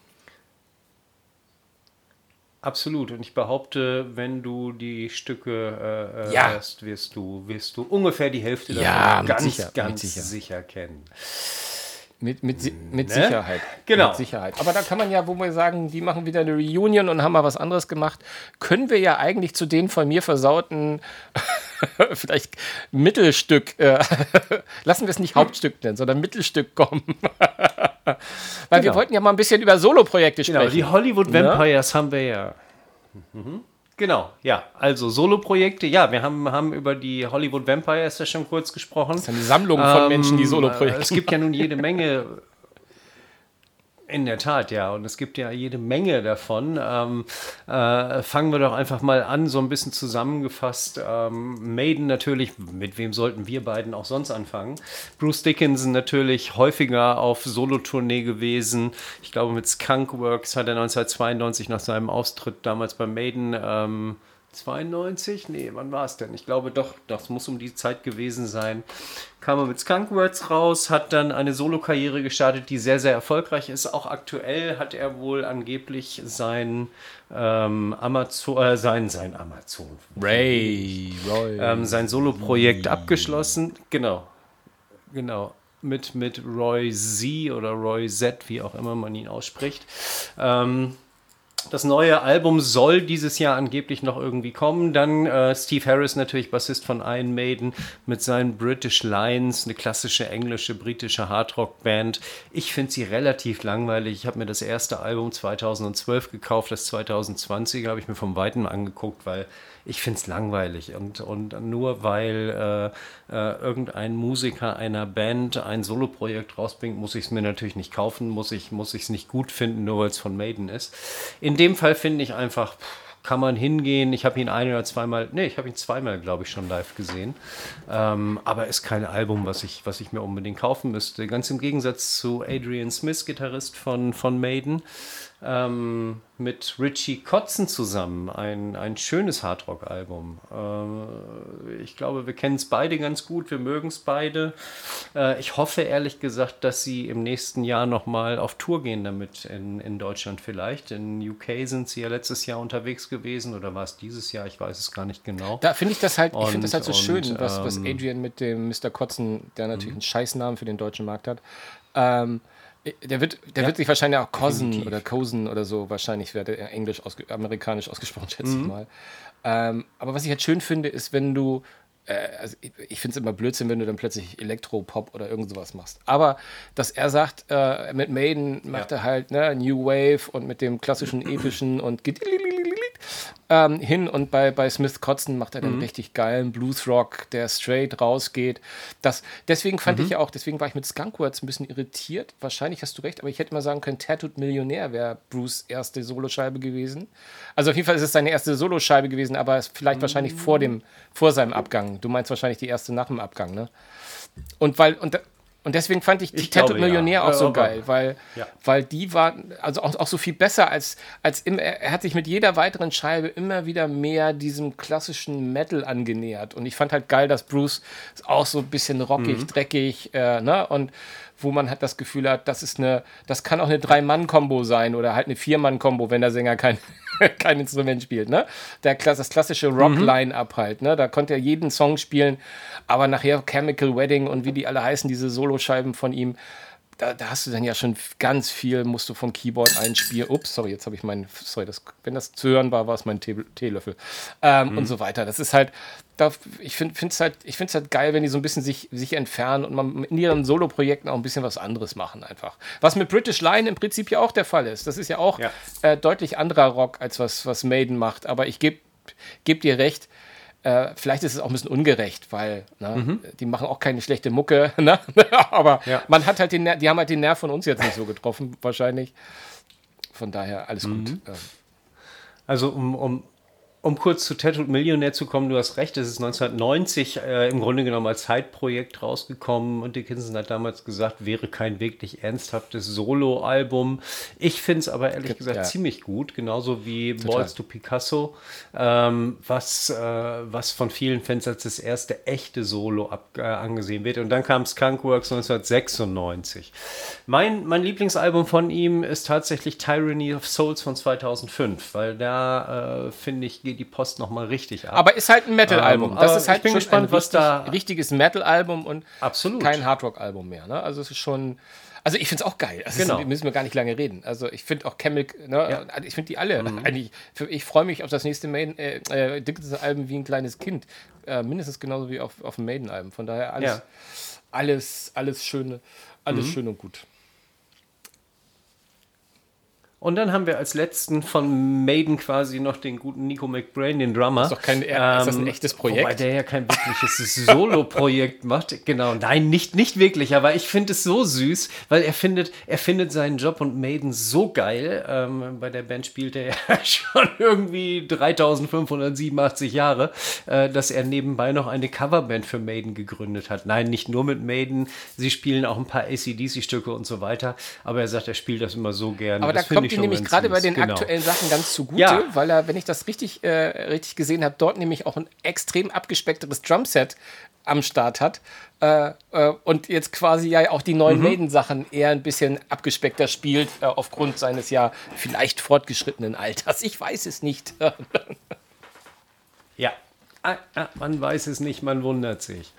Absolut. Und ich behaupte, wenn du die Stücke äh, äh ja. hörst, wirst du, wirst du ungefähr die Hälfte davon ja, ganz, sicher, ganz sicher. sicher kennen. Mit, mit, mit ne? Sicherheit. Genau. Mit Sicherheit. Aber da kann man ja, wo wir sagen, die machen wieder eine Reunion und haben mal was anderes gemacht, können wir ja eigentlich zu den von mir versauten, vielleicht Mittelstück, äh, lassen wir es nicht Hauptstück nennen, sondern Mittelstück kommen. Weil genau. wir wollten ja mal ein bisschen über Solo-Projekte sprechen. Genau, die Hollywood ne? Vampires ne? haben wir ja. Mhm. Genau, ja. Also Solo-Projekte, ja, wir haben, haben über die Hollywood Vampires ja schon kurz gesprochen. Das ist eine Sammlung von ähm, Menschen, die Solo-Projekte. Es gibt ja nun jede Menge in der Tat, ja. Und es gibt ja jede Menge davon. Ähm, äh, fangen wir doch einfach mal an, so ein bisschen zusammengefasst. Ähm, Maiden natürlich, mit wem sollten wir beiden auch sonst anfangen? Bruce Dickinson natürlich häufiger auf Solotournee gewesen. Ich glaube, mit Skunkworks hat er 1992 nach seinem Austritt damals bei Maiden. Ähm, 92? Nee, wann war es denn? Ich glaube doch, das muss um die Zeit gewesen sein. Kam er mit Skunkwords raus, hat dann eine Solokarriere gestartet, die sehr, sehr erfolgreich ist. Auch aktuell hat er wohl angeblich sein ähm, Amazon, äh, sein, sein Amazon. Ray, Roy. Ähm, sein Soloprojekt abgeschlossen. Genau. Genau. Mit, mit Roy Z oder Roy Z, wie auch immer man ihn ausspricht. Ähm, das neue Album soll dieses Jahr angeblich noch irgendwie kommen. Dann äh, Steve Harris, natürlich Bassist von Iron Maiden, mit seinen British Lions, eine klassische englische, britische Hardrock-Band. Ich finde sie relativ langweilig. Ich habe mir das erste Album 2012 gekauft, das 2020 habe ich mir vom Weiten angeguckt, weil ich finde es langweilig. Und, und nur weil äh, äh, irgendein Musiker einer Band ein Soloprojekt rausbringt, muss ich es mir natürlich nicht kaufen, muss ich es nicht gut finden, nur weil es von Maiden ist. In dem Fall finde ich einfach. Kann man hingehen. Ich habe ihn ein oder zweimal, nee, ich habe ihn zweimal, glaube ich, schon live gesehen. Ähm, aber ist kein Album, was ich, was ich mir unbedingt kaufen müsste. Ganz im Gegensatz zu Adrian Smith, Gitarrist von, von Maiden ähm, mit Richie Kotzen zusammen ein, ein schönes Hardrock-Album. Äh, ich glaube, wir kennen es beide ganz gut, wir mögen es beide. Äh, ich hoffe ehrlich gesagt, dass sie im nächsten Jahr nochmal auf Tour gehen damit in, in Deutschland vielleicht. In UK sind sie ja letztes Jahr unterwegs gewesen oder war es dieses Jahr? Ich weiß es gar nicht genau. Da finde ich das halt, ich finde das halt so und, schön, was, was ähm, Adrian mit dem Mr. Kotzen, der natürlich mhm. einen Scheißnamen für den deutschen Markt hat, ähm, der wird, der ja. wird sich wahrscheinlich auch Cousin oder Cousin oder so, wahrscheinlich werde er englisch, ausge amerikanisch ausgesprochen, schätze mhm. ich mal. Ähm, aber was ich halt schön finde, ist, wenn du, äh, also ich, ich finde es immer Blödsinn, wenn du dann plötzlich Elektro-Pop oder irgend sowas machst. Aber dass er sagt, äh, mit Maiden macht ja. er halt ne, New Wave und mit dem klassischen epischen und ähm, hin und bei, bei Smith Kotzen macht er den mhm. richtig geilen Bluesrock, der straight rausgeht. Das, deswegen fand mhm. ich ja auch, deswegen war ich mit Skunkwords ein bisschen irritiert. Wahrscheinlich hast du recht, aber ich hätte mal sagen können, Tattooed Millionär wäre Bruce erste Soloscheibe gewesen. Also auf jeden Fall ist es seine erste Soloscheibe gewesen, aber vielleicht mhm. wahrscheinlich vor, dem, vor seinem Abgang. Du meinst wahrscheinlich die erste nach dem Abgang, ne? Und weil, und und deswegen fand ich die Tattoo Millionär ja. auch so geil, weil, ja. weil die war also auch, auch so viel besser als, als im, er hat sich mit jeder weiteren Scheibe immer wieder mehr diesem klassischen Metal angenähert. Und ich fand halt geil, dass Bruce auch so ein bisschen rockig, mhm. dreckig, äh, ne? Und wo man halt das Gefühl hat, das ist eine, das kann auch eine Drei-Mann-Kombo sein oder halt eine Vier-Mann-Kombo, wenn der Sänger kein, kein Instrument spielt, ne? Der, das klassische Rock-Line-Up mhm. halt, ne? Da konnte er jeden Song spielen, aber nachher Chemical Wedding und wie die alle heißen, diese Soloscheiben von ihm, da, da, hast du dann ja schon ganz viel, musst du vom Keyboard einspielen. Ups, sorry, jetzt habe ich meinen, sorry, das, wenn das zu hören war, war es mein Tee, Teelöffel. Ähm, mhm. Und so weiter. Das ist halt, da, ich finde es halt, halt geil, wenn die so ein bisschen sich, sich entfernen und man in ihren Solo-Projekten auch ein bisschen was anderes machen einfach. Was mit British Line im Prinzip ja auch der Fall ist. Das ist ja auch ja. Äh, deutlich anderer Rock, als was, was Maiden macht. Aber ich gebe geb dir recht, äh, vielleicht ist es auch ein bisschen ungerecht, weil ne, mhm. die machen auch keine schlechte Mucke, ne? aber ja. man hat halt den, die haben halt den Nerv von uns jetzt nicht so getroffen, wahrscheinlich. Von daher alles mhm. gut. Also um, um um kurz zu Tattooed Millionär zu kommen, du hast recht, es ist 1990 äh, im Grunde genommen als Zeitprojekt rausgekommen und Dickinson hat damals gesagt, wäre kein wirklich ernsthaftes Solo-Album. Ich finde es aber ehrlich gesagt ja. ziemlich gut, genauso wie Total. Balls to Picasso, ähm, was, äh, was von vielen Fans als das erste echte Solo ab, äh, angesehen wird. Und dann kam Skunkworks 1996. Mein, mein Lieblingsalbum von ihm ist tatsächlich Tyranny of Souls von 2005, weil da, äh, finde ich, geht die Post nochmal richtig ab. Aber ist halt ein Metal-Album. Ähm, das ist halt ich bin gespannt, was da. Richtiges Metal-Album und absolut. kein Hardrock-Album mehr. Ne? Also es ist schon. Also ich finde es auch geil. Also genau. Ist, müssen wir gar nicht lange reden. Also ich finde auch Chemic, ne, ja. ich finde die alle mhm. eigentlich. Ich freue mich auf das nächste Maiden, äh, äh, Album wie ein kleines Kind. Äh, mindestens genauso wie auf, auf dem Maiden-Album. Von daher alles, ja. alles, alles schöne, alles mhm. schön und gut. Und dann haben wir als letzten von Maiden quasi noch den guten Nico McBrain, den Drummer. Das ist, doch kein, ähm, ist das ein ähm, echtes Projekt? Wobei der ja kein wirkliches Solo-Projekt macht. Genau, nein, nicht, nicht wirklich, aber ich finde es so süß, weil er findet, er findet seinen Job und Maiden so geil. Ähm, bei der Band spielt er ja schon irgendwie 3587 Jahre, äh, dass er nebenbei noch eine Coverband für Maiden gegründet hat. Nein, nicht nur mit Maiden, sie spielen auch ein paar ACDC-Stücke und so weiter, aber er sagt, er spielt das immer so gerne. Aber das da kommt ihm nämlich gerade bei den genau. aktuellen Sachen ganz zugute, ja. weil er, wenn ich das richtig, äh, richtig gesehen habe, dort nämlich auch ein extrem abgespeckteres Drumset am Start hat äh, äh, und jetzt quasi ja auch die neuen mhm. Maiden-Sachen eher ein bisschen abgespeckter spielt, äh, aufgrund seines ja vielleicht fortgeschrittenen Alters. Ich weiß es nicht. ja, ah, ah, man weiß es nicht, man wundert sich.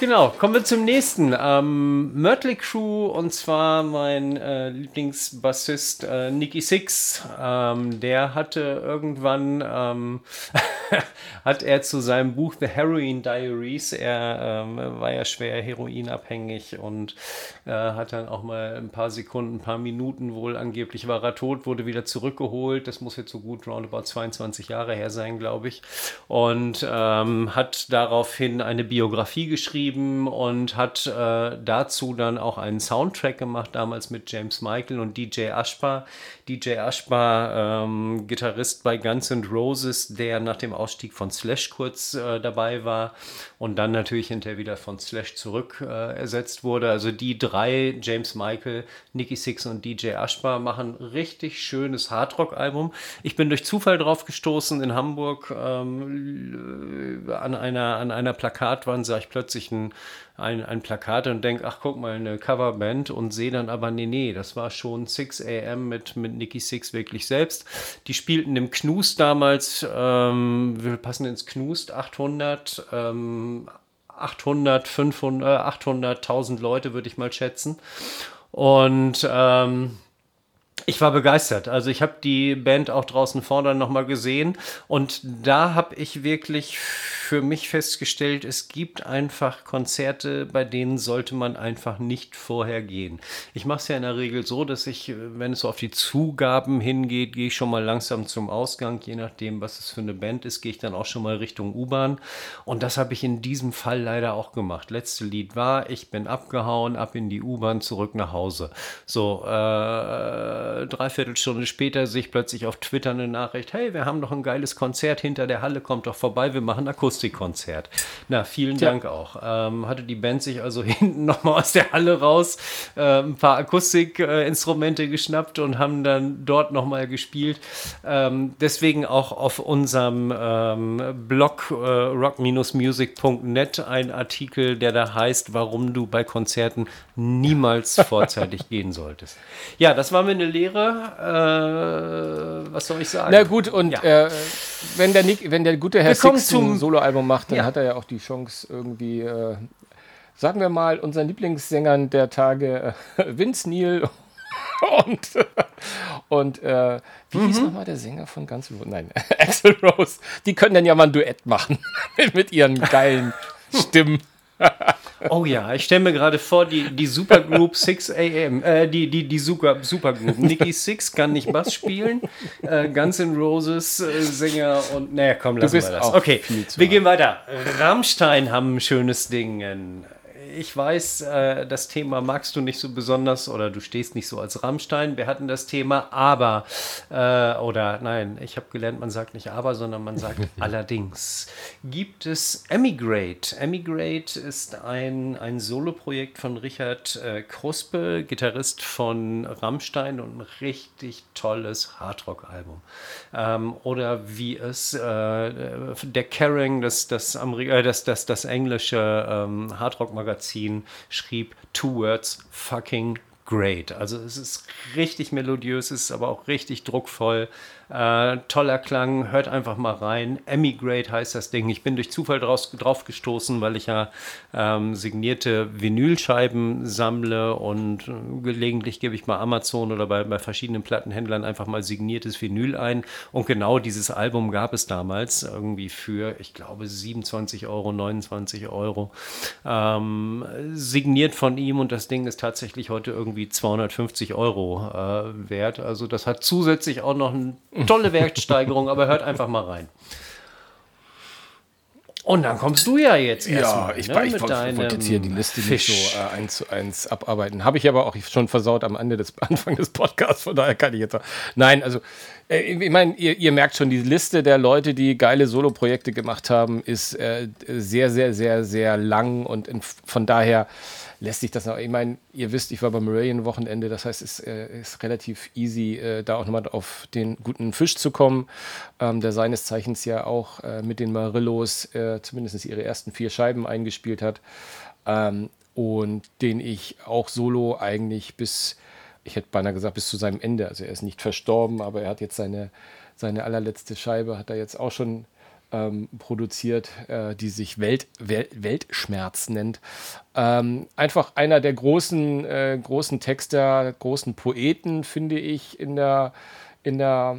Genau, kommen wir zum nächsten. Ähm, Mötley Crew und zwar mein äh, Lieblingsbassist äh, Nicky Six. Ähm, der hatte irgendwann, ähm, hat er zu seinem Buch The Heroin Diaries, er ähm, war ja schwer heroinabhängig und äh, hat dann auch mal ein paar Sekunden, ein paar Minuten wohl angeblich war er tot, wurde wieder zurückgeholt. Das muss jetzt so gut roundabout 22 Jahre her sein, glaube ich. Und ähm, hat daraufhin eine Biografie geschrieben und hat äh, dazu dann auch einen Soundtrack gemacht, damals mit James Michael und DJ Ashbar. DJ Ashbar, ähm, Gitarrist bei Guns N' Roses, der nach dem Ausstieg von Slash kurz äh, dabei war und dann natürlich hinterher wieder von Slash zurück äh, ersetzt wurde. Also die drei, James Michael, Nicky Six und DJ Ashbar, machen richtig schönes Hardrock-Album. Ich bin durch Zufall drauf gestoßen in Hamburg ähm, an, einer, an einer Plakatwand, sah ich plötzlich ein, ein, ein Plakat und denke, ach guck mal, eine Coverband und sehe dann aber, nee, nee, das war schon 6 AM mit, mit Nicky Six wirklich selbst. Die spielten im Knust damals, ähm, wir passen ins Knust, 800, ähm, 800, 500, 800, 1000 Leute würde ich mal schätzen. Und ähm, ich war begeistert. Also ich habe die Band auch draußen vorne nochmal gesehen und da habe ich wirklich für mich festgestellt, es gibt einfach Konzerte, bei denen sollte man einfach nicht vorher gehen. Ich mache es ja in der Regel so, dass ich, wenn es so auf die Zugaben hingeht, gehe ich schon mal langsam zum Ausgang. Je nachdem, was es für eine Band ist, gehe ich dann auch schon mal Richtung U-Bahn. Und das habe ich in diesem Fall leider auch gemacht. Letzte Lied war, ich bin abgehauen, ab in die U-Bahn, zurück nach Hause. So, äh, dreiviertel Stunde später sehe ich plötzlich auf Twitter eine Nachricht, hey, wir haben noch ein geiles Konzert hinter der Halle, kommt doch vorbei, wir machen Akustik. Akustikkonzert. Na, vielen Tja. Dank auch. Ähm, hatte die Band sich also hinten nochmal aus der Halle raus äh, ein paar Akustikinstrumente äh, geschnappt und haben dann dort nochmal gespielt. Ähm, deswegen auch auf unserem ähm, Blog äh, rock-music.net ein Artikel, der da heißt, warum du bei Konzerten niemals vorzeitig gehen solltest. Ja, das war mir eine Lehre. Äh, was soll ich sagen? Na gut, und ja. äh, wenn, der Nick, wenn der gute Herr Six ein Soloalbum macht, dann ja. hat er ja auch die Chance, irgendwie, äh, sagen wir mal, unseren Lieblingssängern der Tage, äh, Vince Neil und, und äh, wie mhm. hieß nochmal der Sänger von Guns N' Nein, Axel Rose. Die können dann ja mal ein Duett machen mit ihren geilen Stimmen. Oh ja, ich stelle mir gerade vor, die, die Supergroup 6 AM, äh, die, die, die Super, Supergroup. Nicky Six kann nicht Bass spielen, äh, Guns N' Roses äh, Sänger und, naja, komm, lassen wir das. Okay, wir gehen weiter. Rammstein haben ein schönes Ding. Ich weiß, äh, das Thema magst du nicht so besonders oder du stehst nicht so als Rammstein. Wir hatten das Thema aber äh, oder nein, ich habe gelernt, man sagt nicht aber, sondern man sagt allerdings. Gibt es Emigrate? Emigrate ist ein, ein Soloprojekt von Richard äh, Kruspe, Gitarrist von Rammstein und ein richtig tolles Hardrock-Album. Ähm, oder wie es äh, der Caring, das, das, Ameri äh, das, das, das englische ähm, Hardrock-Magazin, schrieb: Two words fucking great. Also es ist richtig melodiös, es ist aber auch richtig druckvoll. Äh, toller Klang, hört einfach mal rein. Emigrate heißt das Ding. Ich bin durch Zufall draus, drauf gestoßen, weil ich ja ähm, signierte Vinylscheiben sammle und äh, gelegentlich gebe ich mal Amazon oder bei, bei verschiedenen Plattenhändlern einfach mal signiertes Vinyl ein. Und genau dieses Album gab es damals irgendwie für, ich glaube, 27 Euro, 29 Euro. Ähm, signiert von ihm und das Ding ist tatsächlich heute irgendwie 250 Euro äh, wert. Also das hat zusätzlich auch noch ein Tolle Wertsteigerung, aber hört einfach mal rein. Und dann kommst du ja jetzt erstmal. Ja, ich, ne, ich wollte jetzt hier die Liste Fisch. nicht so äh, eins zu eins abarbeiten. Habe ich aber auch schon versaut am Ende des Anfang des Podcasts, von daher kann ich jetzt auch. Nein, also äh, ich meine, ihr, ihr, merkt schon, die Liste der Leute, die geile Solo-Projekte gemacht haben, ist äh, sehr, sehr, sehr, sehr lang und in, von daher lässt sich das noch. Ich meine, ihr wisst, ich war beim Meridian-Wochenende, das heißt, es äh, ist relativ easy, äh, da auch nochmal auf den guten Fisch zu kommen, ähm, der seines Zeichens ja auch äh, mit den Marillos äh, zumindest ihre ersten vier Scheiben eingespielt hat. Ähm, und den ich auch solo eigentlich bis, ich hätte beinahe gesagt, bis zu seinem Ende, also er ist nicht verstorben, aber er hat jetzt seine, seine allerletzte Scheibe, hat er jetzt auch schon ähm, produziert, äh, die sich Welt, Welt, Weltschmerz nennt. Ähm, einfach einer der großen, äh, großen Texter, großen Poeten, finde ich, in der, in der,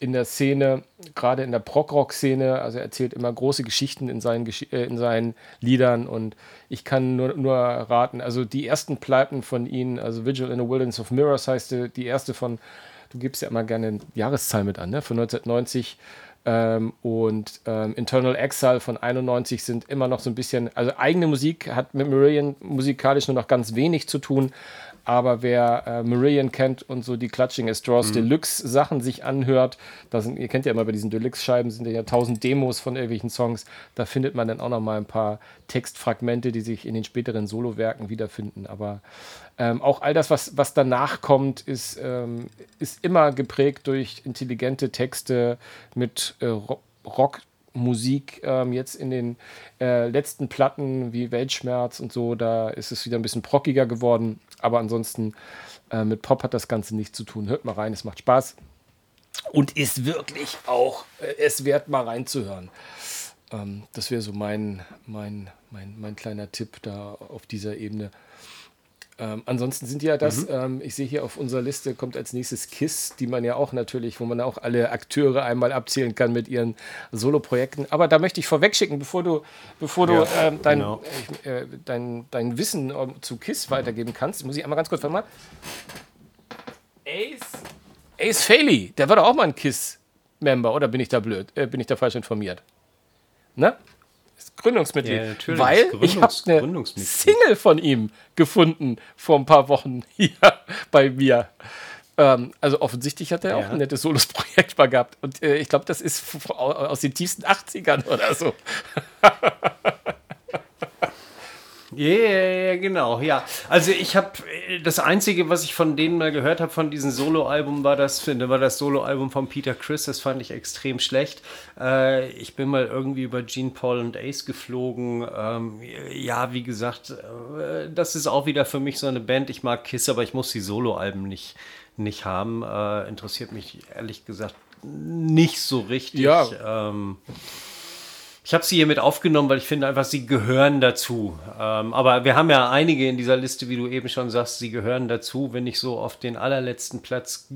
in der Szene, gerade in der Prog-Rock-Szene. Also er erzählt immer große Geschichten in seinen, äh, in seinen Liedern und ich kann nur, nur raten, also die ersten Pleiten von ihm, also Vigil in the Wilderness of Mirrors heißt die erste von, du gibst ja immer gerne eine Jahreszahl mit an, ne? von 1990 ähm, und ähm, Internal Exile von 91 sind immer noch so ein bisschen, also eigene Musik hat mit Meridian musikalisch nur noch ganz wenig zu tun, aber wer äh, Meridian kennt und so die Clutching at Straws mhm. Deluxe Sachen sich anhört, da sind, ihr kennt ja immer bei diesen Deluxe Scheiben sind ja tausend Demos von irgendwelchen Songs, da findet man dann auch noch mal ein paar Textfragmente, die sich in den späteren Solowerken wiederfinden, aber ähm, auch all das, was, was danach kommt, ist, ähm, ist immer geprägt durch intelligente Texte mit äh, Rock. Musik ähm, jetzt in den äh, letzten Platten wie Weltschmerz und so, da ist es wieder ein bisschen prockiger geworden. Aber ansonsten äh, mit Pop hat das Ganze nichts zu tun. Hört mal rein, es macht Spaß. Und ist wirklich auch äh, es wert, mal reinzuhören. Ähm, das wäre so mein, mein, mein, mein kleiner Tipp da auf dieser Ebene. Ähm, ansonsten sind ja das, mhm. ähm, ich sehe hier auf unserer Liste kommt als nächstes KISS, die man ja auch natürlich, wo man auch alle Akteure einmal abzählen kann mit ihren Solo-Projekten. Aber da möchte ich vorwegschicken, bevor du, bevor ja, du ähm, dein, genau. äh, dein, dein Wissen zu KISS weitergeben kannst, muss ich einmal ganz kurz mal. Ace, Ace Faley, der war doch auch mal ein KISS-Member, oder bin ich da blöd? Äh, bin ich da falsch informiert? Ne? Gründungsmitglied. Ja, weil Gründungs ich habe eine Single von ihm gefunden vor ein paar Wochen hier bei mir. Ähm, also offensichtlich hat er ja. auch ein nettes Solos-Projekt mal gehabt. Und äh, ich glaube, das ist aus den tiefsten 80ern oder so. Ja, yeah, genau, ja. Also ich habe das Einzige, was ich von denen mal gehört habe, von diesem Soloalbum, war das, finde, war das Soloalbum von Peter Chris. Das fand ich extrem schlecht. Äh, ich bin mal irgendwie über Gene Paul und Ace geflogen. Ähm, ja, wie gesagt, äh, das ist auch wieder für mich so eine Band. Ich mag Kiss, aber ich muss die Soloalben nicht, nicht haben. Äh, interessiert mich ehrlich gesagt nicht so richtig. Ja. Ähm, ich habe sie hier mit aufgenommen, weil ich finde einfach, sie gehören dazu. Ähm, aber wir haben ja einige in dieser Liste, wie du eben schon sagst, sie gehören dazu. Wenn ich so auf den allerletzten Platz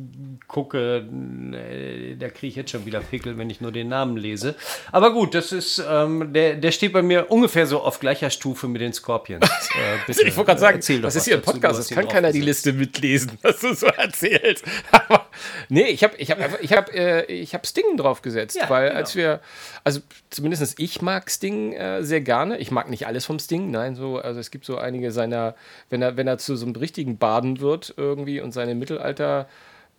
gucke, äh, da kriege ich jetzt schon wieder Pickel, wenn ich nur den Namen lese. Aber gut, das ist, ähm, der, der steht bei mir ungefähr so auf gleicher Stufe mit den Scorpions. Äh, ich wollte gerade sagen, das ist hier ein Podcast, das kann keiner die Liste mitlesen, was du so erzählst. Aber Nee, ich habe ich hab, ich hab, äh, ich hab Sting drauf gesetzt, ja, weil genau. als wir, also zumindest ich mag Sting äh, sehr gerne. Ich mag nicht alles vom Sting, nein, so, also es gibt so einige seiner, wenn er, wenn er zu so einem richtigen Baden wird irgendwie und seine Mittelalter-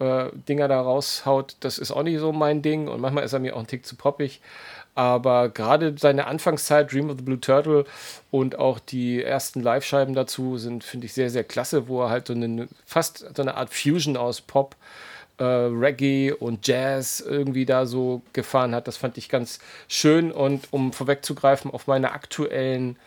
äh, Dinger da raushaut, das ist auch nicht so mein Ding und manchmal ist er mir auch ein Tick zu poppig. Aber gerade seine Anfangszeit, Dream of the Blue Turtle und auch die ersten Live-Scheiben dazu sind, finde ich, sehr, sehr klasse, wo er halt so eine, fast so eine Art Fusion aus Pop, Reggae und Jazz irgendwie da so gefahren hat. Das fand ich ganz schön. Und um vorwegzugreifen auf meine aktuellen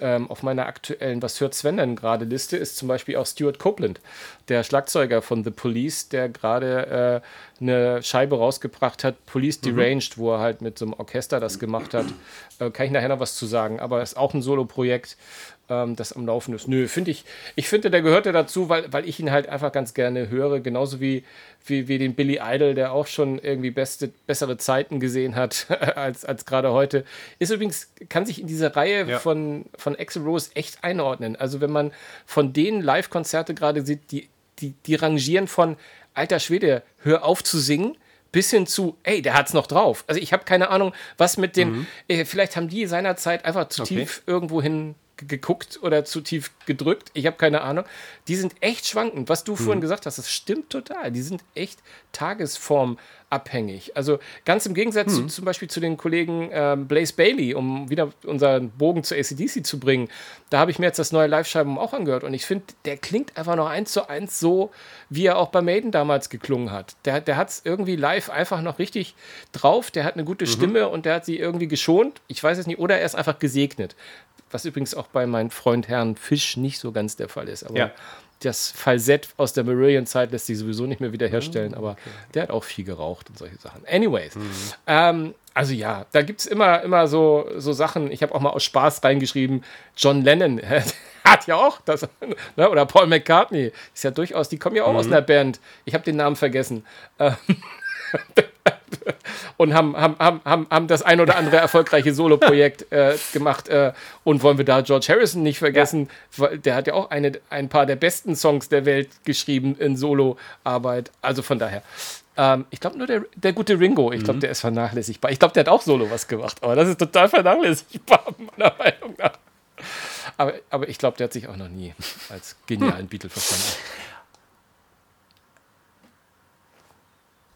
ähm, auf meiner aktuellen Was hört Sven denn gerade Liste ist zum Beispiel auch Stuart Copeland, der Schlagzeuger von The Police, der gerade äh, eine Scheibe rausgebracht hat, Police mhm. Deranged, wo er halt mit so einem Orchester das gemacht hat. Äh, kann ich nachher noch was zu sagen, aber ist auch ein Solo-Projekt ähm, das am Laufen ist. Nö, finde ich, ich finde, der gehörte dazu, weil, weil ich ihn halt einfach ganz gerne höre, genauso wie, wie, wie den Billy Idol, der auch schon irgendwie beste, bessere Zeiten gesehen hat als, als gerade heute. Ist übrigens, kann sich in dieser Reihe ja. von, von Axel Rose echt einordnen. Also wenn man von denen Live-Konzerte gerade sieht, die, die, die rangieren von alter Schwede, hör auf zu singen, bis hin zu, ey, der hat's noch drauf. Also ich habe keine Ahnung, was mit den, mhm. äh, vielleicht haben die seinerzeit einfach zu okay. tief irgendwo hin geguckt oder zu tief gedrückt. Ich habe keine Ahnung. Die sind echt schwankend. Was du mhm. vorhin gesagt hast, das stimmt total. Die sind echt tagesformabhängig. Also ganz im Gegensatz mhm. zu, zum Beispiel zu den Kollegen äh, Blaze Bailey, um wieder unseren Bogen zu ACDC zu bringen. Da habe ich mir jetzt das neue Live-Scheiben auch angehört und ich finde, der klingt einfach noch eins zu eins so, wie er auch bei Maiden damals geklungen hat. Der, der hat es irgendwie live einfach noch richtig drauf. Der hat eine gute mhm. Stimme und der hat sie irgendwie geschont. Ich weiß es nicht. Oder er ist einfach gesegnet was übrigens auch bei meinem Freund Herrn Fisch nicht so ganz der Fall ist. Aber ja. Das Falsett aus der Marillion-Zeit lässt sich sowieso nicht mehr wiederherstellen, aber okay. der hat auch viel geraucht und solche Sachen. Anyways, mhm. ähm, also ja, da gibt es immer, immer so, so Sachen. Ich habe auch mal aus Spaß reingeschrieben, John Lennon hat ja auch das, ne? oder Paul McCartney ist ja durchaus, die kommen ja auch mhm. aus einer Band. Ich habe den Namen vergessen. Ähm, und haben, haben, haben, haben das ein oder andere erfolgreiche Solo-Projekt äh, gemacht. Äh, und wollen wir da George Harrison nicht vergessen, ja. der hat ja auch eine, ein paar der besten Songs der Welt geschrieben in Solo-Arbeit. Also von daher. Ähm, ich glaube nur der, der gute Ringo, ich glaube, mhm. der ist vernachlässigbar. Ich glaube, der hat auch Solo was gemacht, aber das ist total vernachlässigbar, meiner Meinung nach. Aber, aber ich glaube, der hat sich auch noch nie als genialen Beatle verstanden.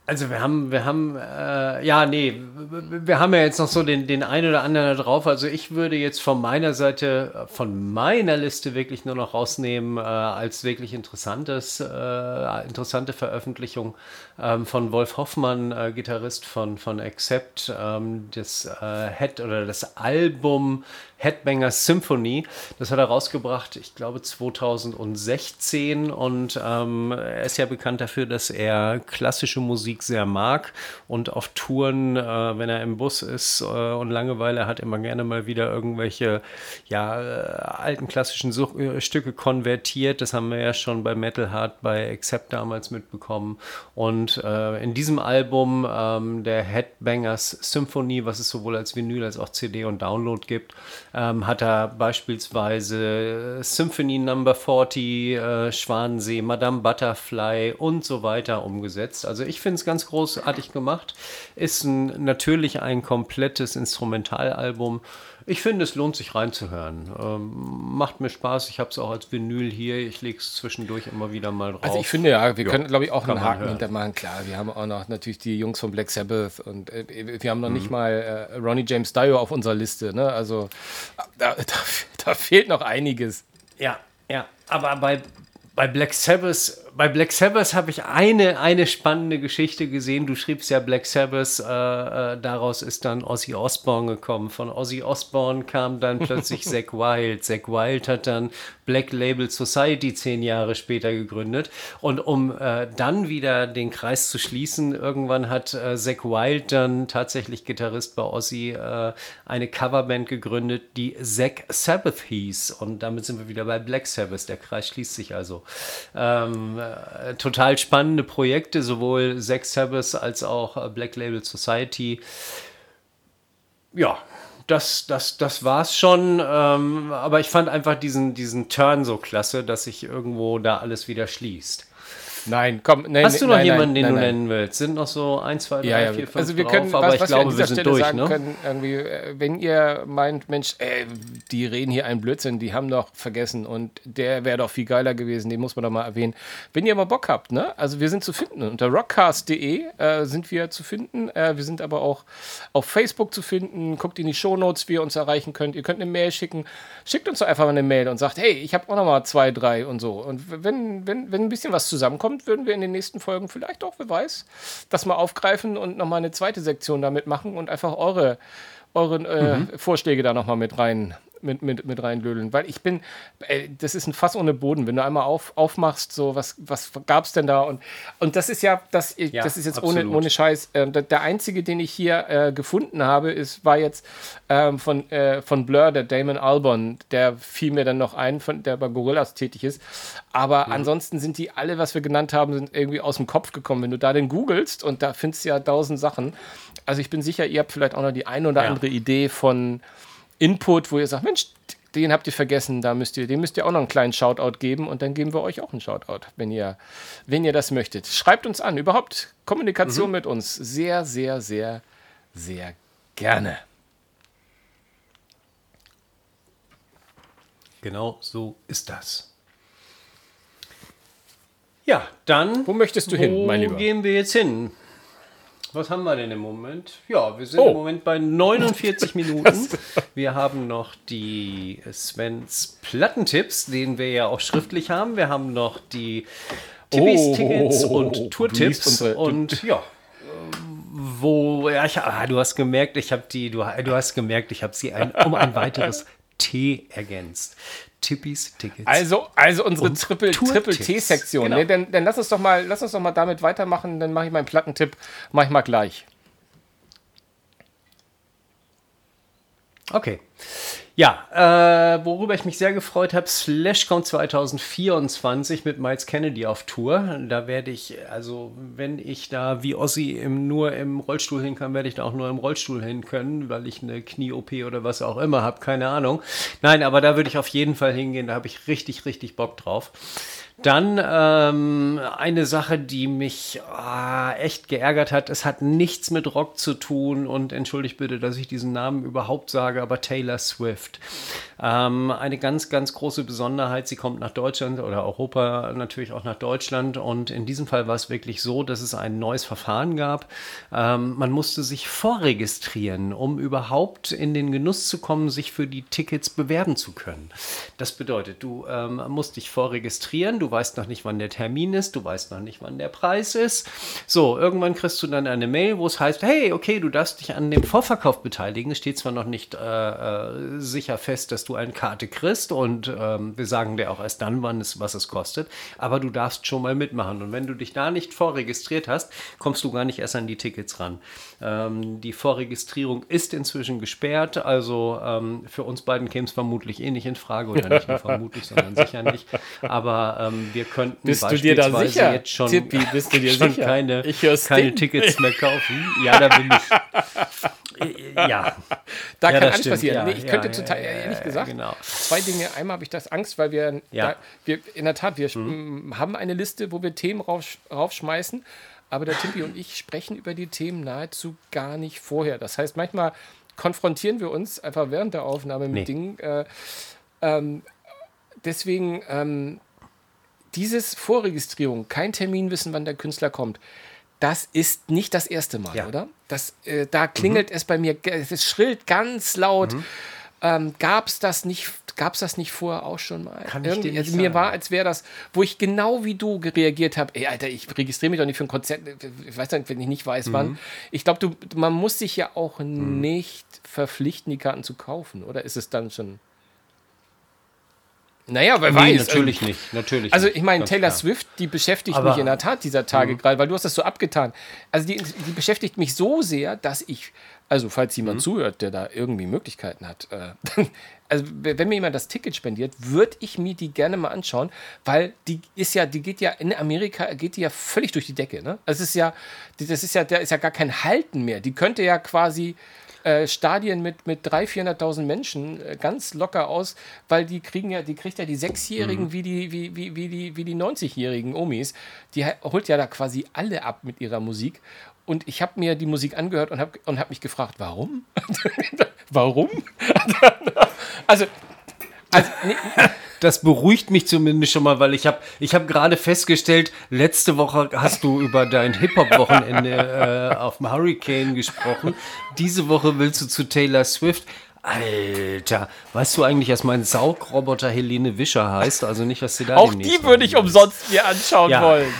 Also wir haben, wir haben, äh, ja, nee, wir haben ja jetzt noch so den, den einen oder anderen da drauf. Also ich würde jetzt von meiner Seite, von meiner Liste wirklich nur noch rausnehmen, äh, als wirklich interessantes, äh, interessante Veröffentlichung ähm, von Wolf Hoffmann, äh, Gitarrist von, von Accept, ähm, das äh, Head oder das Album Headbanger Symphony. Das hat er rausgebracht, ich glaube 2016 und ähm, er ist ja bekannt dafür, dass er klassische Musik sehr mag und auf Touren, äh, wenn er im Bus ist äh, und Langeweile hat, immer gerne mal wieder irgendwelche ja, äh, alten klassischen Such äh, Stücke konvertiert. Das haben wir ja schon bei Metal Heart bei Accept damals mitbekommen. Und äh, in diesem Album ähm, der Headbangers Symphony, was es sowohl als Vinyl als auch CD und Download gibt, ähm, hat er beispielsweise Symphony Number 40, äh, Schwanensee, Madame Butterfly und so weiter umgesetzt. Also ich finde es ganz großartig gemacht. Ist ein, natürlich ein komplettes Instrumentalalbum. Ich finde, es lohnt sich reinzuhören. Ähm, macht mir Spaß. Ich habe es auch als Vinyl hier. Ich lege es zwischendurch immer wieder mal drauf. Also ich finde ja, wir ja, können, glaube ich, auch einen Haken hintermachen. Klar, wir haben auch noch natürlich die Jungs von Black Sabbath und äh, wir haben noch mhm. nicht mal äh, Ronnie James Dio auf unserer Liste. Ne? Also da, da, da fehlt noch einiges. Ja, ja. Aber bei, bei Black Sabbath bei Black Sabbath habe ich eine, eine spannende Geschichte gesehen. Du schriebst ja Black Sabbath, äh, äh, daraus ist dann Ozzy Osbourne gekommen. Von Ozzy Osbourne kam dann plötzlich Zack Wild. Zack Wild hat dann Black Label Society zehn Jahre später gegründet. Und um äh, dann wieder den Kreis zu schließen, irgendwann hat äh, Zack Wild dann tatsächlich Gitarrist bei Ozzy äh, eine Coverband gegründet, die Zack Sabbath hieß. Und damit sind wir wieder bei Black Sabbath. Der Kreis schließt sich also. Ähm, äh, total spannende Projekte, sowohl Sex Sabbath als auch äh, Black Label Society. Ja, das, das, das war's schon. Ähm, aber ich fand einfach diesen, diesen Turn so klasse, dass sich irgendwo da alles wieder schließt. Nein, komm. Nein, Hast du noch nein, jemanden, nein, den du nennen willst? Sind noch so 1, 2, 3, Ja, ja, 4, 5 also wir drauf, können, aber was, ich was glaube, wir, an wir sind Stelle durch, sagen ne? können, irgendwie, äh, wenn ihr meint, Mensch, ey, die reden hier einen Blödsinn, die haben doch vergessen und der wäre doch viel geiler gewesen, den muss man doch mal erwähnen. Wenn ihr mal Bock habt, ne? Also wir sind zu finden unter rockcast.de äh, sind wir zu finden. Äh, wir sind aber auch auf Facebook zu finden. Guckt in die Shownotes, wie ihr uns erreichen könnt. Ihr könnt eine Mail schicken. Schickt uns doch einfach mal eine Mail und sagt, hey, ich habe auch noch mal zwei, drei und so. Und wenn, wenn, wenn ein bisschen was zusammenkommt, würden wir in den nächsten Folgen vielleicht auch, wer weiß, das mal aufgreifen und noch mal eine zweite Sektion damit machen und einfach eure, eure äh, Vorschläge da noch mal mit rein mit, mit, mit reinlödeln. Weil ich bin, ey, das ist ein Fass ohne Boden. Wenn du einmal auf, aufmachst, so, was, was gab es denn da? Und, und das ist ja, das, Ja, das ist jetzt ohne, absolut. ohne Scheiß. Ähm, der, der einzige, den ich hier äh, gefunden habe, ist, war jetzt ähm, von, äh, von Blur, der Damon Albarn. Der fiel mir dann noch ein, von, der bei Gorillas tätig ist. Aber ansonsten sind die alle, was wir genannt haben, sind irgendwie aus dem Kopf gekommen. Wenn du da den googelst und da findest du ja tausend Sachen. Also ich bin sicher, ihr habt vielleicht auch noch die ein oder Ja. andere Idee von Input, wo ihr sagt, Mensch, den habt ihr vergessen, da müsst ihr, dem müsst ihr auch noch einen kleinen Shoutout geben und dann geben wir euch auch einen Shoutout, wenn ihr, wenn ihr das möchtet. Schreibt uns an, überhaupt Kommunikation mit uns. Sehr, sehr, sehr, sehr gerne. Genau so ist das. Ja, dann. Wo möchtest du hin, wo mein Lieber? gehen wir jetzt hin? Was haben wir denn im Moment? Ja, wir sind Oh. im Moment bei 49 Minuten. Wir haben noch die Svens Plattentipps, den wir ja auch schriftlich haben. Wir haben noch die Tippis, Oh, Tickets und Tourtipps. Und ja, wo, ja, ich, ah, du hast gemerkt, ich habe die, du, du hast gemerkt, ich habe sie ein, um ein weiteres T ergänzt. Tippis, Tickets. Also, also unsere Und Triple, Tourtipps. Triple T-Sektion. Genau. Ne, dann, dann lass uns doch mal, lass uns doch mal damit weitermachen. Dann mache ich meinen Plattentipp, mache ich mal gleich. Okay. Ja, äh, worüber ich mich sehr gefreut habe, SlashCon 2024 mit Miles Kennedy auf Tour. Da werde ich, also wenn ich da wie Ossi im, nur im Rollstuhl hin kann, werde ich da auch nur im Rollstuhl hin können, weil ich eine Knie-OP oder was auch immer habe, keine Ahnung. Nein, aber da würde ich auf jeden Fall hingehen, da habe ich richtig, richtig Bock drauf. Dann ähm, eine Sache, die mich ah, echt geärgert hat. Es hat nichts mit Rock zu tun und entschuldigt bitte, dass ich diesen Namen überhaupt sage, aber Taylor Swift. Ähm, eine ganz, ganz große Besonderheit. Sie kommt nach Deutschland oder Europa natürlich auch nach Deutschland und in diesem Fall war es wirklich so, dass es ein neues Verfahren gab. Ähm, man musste sich vorregistrieren, um überhaupt in den Genuss zu kommen, sich für die Tickets bewerben zu können. Das bedeutet, du ähm, musst dich vorregistrieren, du weißt noch nicht, wann der Termin ist, du weißt noch nicht, wann der Preis ist. So, irgendwann kriegst du dann eine Mail, wo es heißt, hey, okay, du darfst dich an dem Vorverkauf beteiligen. Es steht zwar noch nicht äh, äh, sicher fest, dass du eine Karte kriegst und ähm, wir sagen dir auch erst dann, wann es, was es kostet, aber du darfst schon mal mitmachen. Und wenn du dich da nicht vorregistriert hast, kommst du gar nicht erst an die Tickets ran. Ähm, die Vorregistrierung ist inzwischen gesperrt, also ähm, für uns beiden käme es vermutlich eh nicht in Frage oder nicht nur vermutlich, sondern sicher nicht. Aber ähm, wir könnten Bist du dir da sicher, jetzt schon, Tippi, bist du dir sicher? keine, keine. Tickets mehr kaufen. Ja, da bin ich. Ja, Da Ja, kann alles stimmt. passieren. Ja, nee, ich ja, könnte total, ehrlich gesagt, genau. zwei Dinge. Einmal habe ich das Angst, weil wir, Ja. Da, wir in der Tat, wir m, haben eine Liste, wo wir Themen rauf, raufschmeißen, aber der Timpi und ich sprechen über die Themen nahezu gar nicht vorher. Das heißt, manchmal konfrontieren wir uns einfach während der Aufnahme mit Nee. Dingen. Äh, ähm, deswegen ähm, dieses Vorregistrierung, kein Termin wissen, wann der Künstler kommt. Das ist nicht das erste Mal, Ja. oder? Das, äh, da klingelt es bei mir, es schrillt ganz laut. Ähm, Gab es das nicht? Gab es das nicht vorher auch schon mal? Kann ich Irgendwie- nicht also mir sagen. war, als wäre das, wo ich genau wie du reagiert habe. Ey, Alter, ich registriere mich doch nicht für ein Konzert. Ich weiß nicht, wenn ich nicht weiß, Mhm. wann. Ich glaube, man muss sich ja auch nicht verpflichten, die Karten zu kaufen, oder ist es dann schon? Naja, wer Nee, weiß. natürlich also, nicht. Natürlich also ich meine, Taylor klar. Swift, die beschäftigt Aber- mich in der Tat dieser Tage gerade, weil du hast das so abgetan. Also die, die beschäftigt mich so sehr, dass ich, also falls Mhm. jemand zuhört, der da irgendwie Möglichkeiten hat, äh, also wenn mir jemand das Ticket spendiert, würde ich mir die gerne mal anschauen, weil die ist ja, die geht ja in Amerika, geht die ja völlig durch die Decke. Ne? Also es ist ja, das ist ja, da ist ja gar kein Halten mehr. Die könnte ja quasi äh, Stadien mit, mit 300.000, 400.000 Menschen äh, ganz locker aus, weil die kriegen ja, die kriegt ja die Sechsjährigen mhm. wie die, wie, wie, wie die, wie die 90-jährigen Omis. Die holt ja da quasi alle ab mit ihrer Musik. Und ich habe mir die Musik angehört und habe und hab mich gefragt, warum? warum? also, also nee, das beruhigt mich zumindest schon mal, weil ich habe ich hab gerade festgestellt, letzte Woche hast du über dein Hip-Hop-Wochenende äh, auf dem Hurricane gesprochen. Diese Woche willst du zu Taylor Swift. Alter, weißt du eigentlich, dass mein Saugroboter Helene Wischer heißt? Also nicht, was sie da Auch die würde ich umsonst mir anschauen ja. wollen.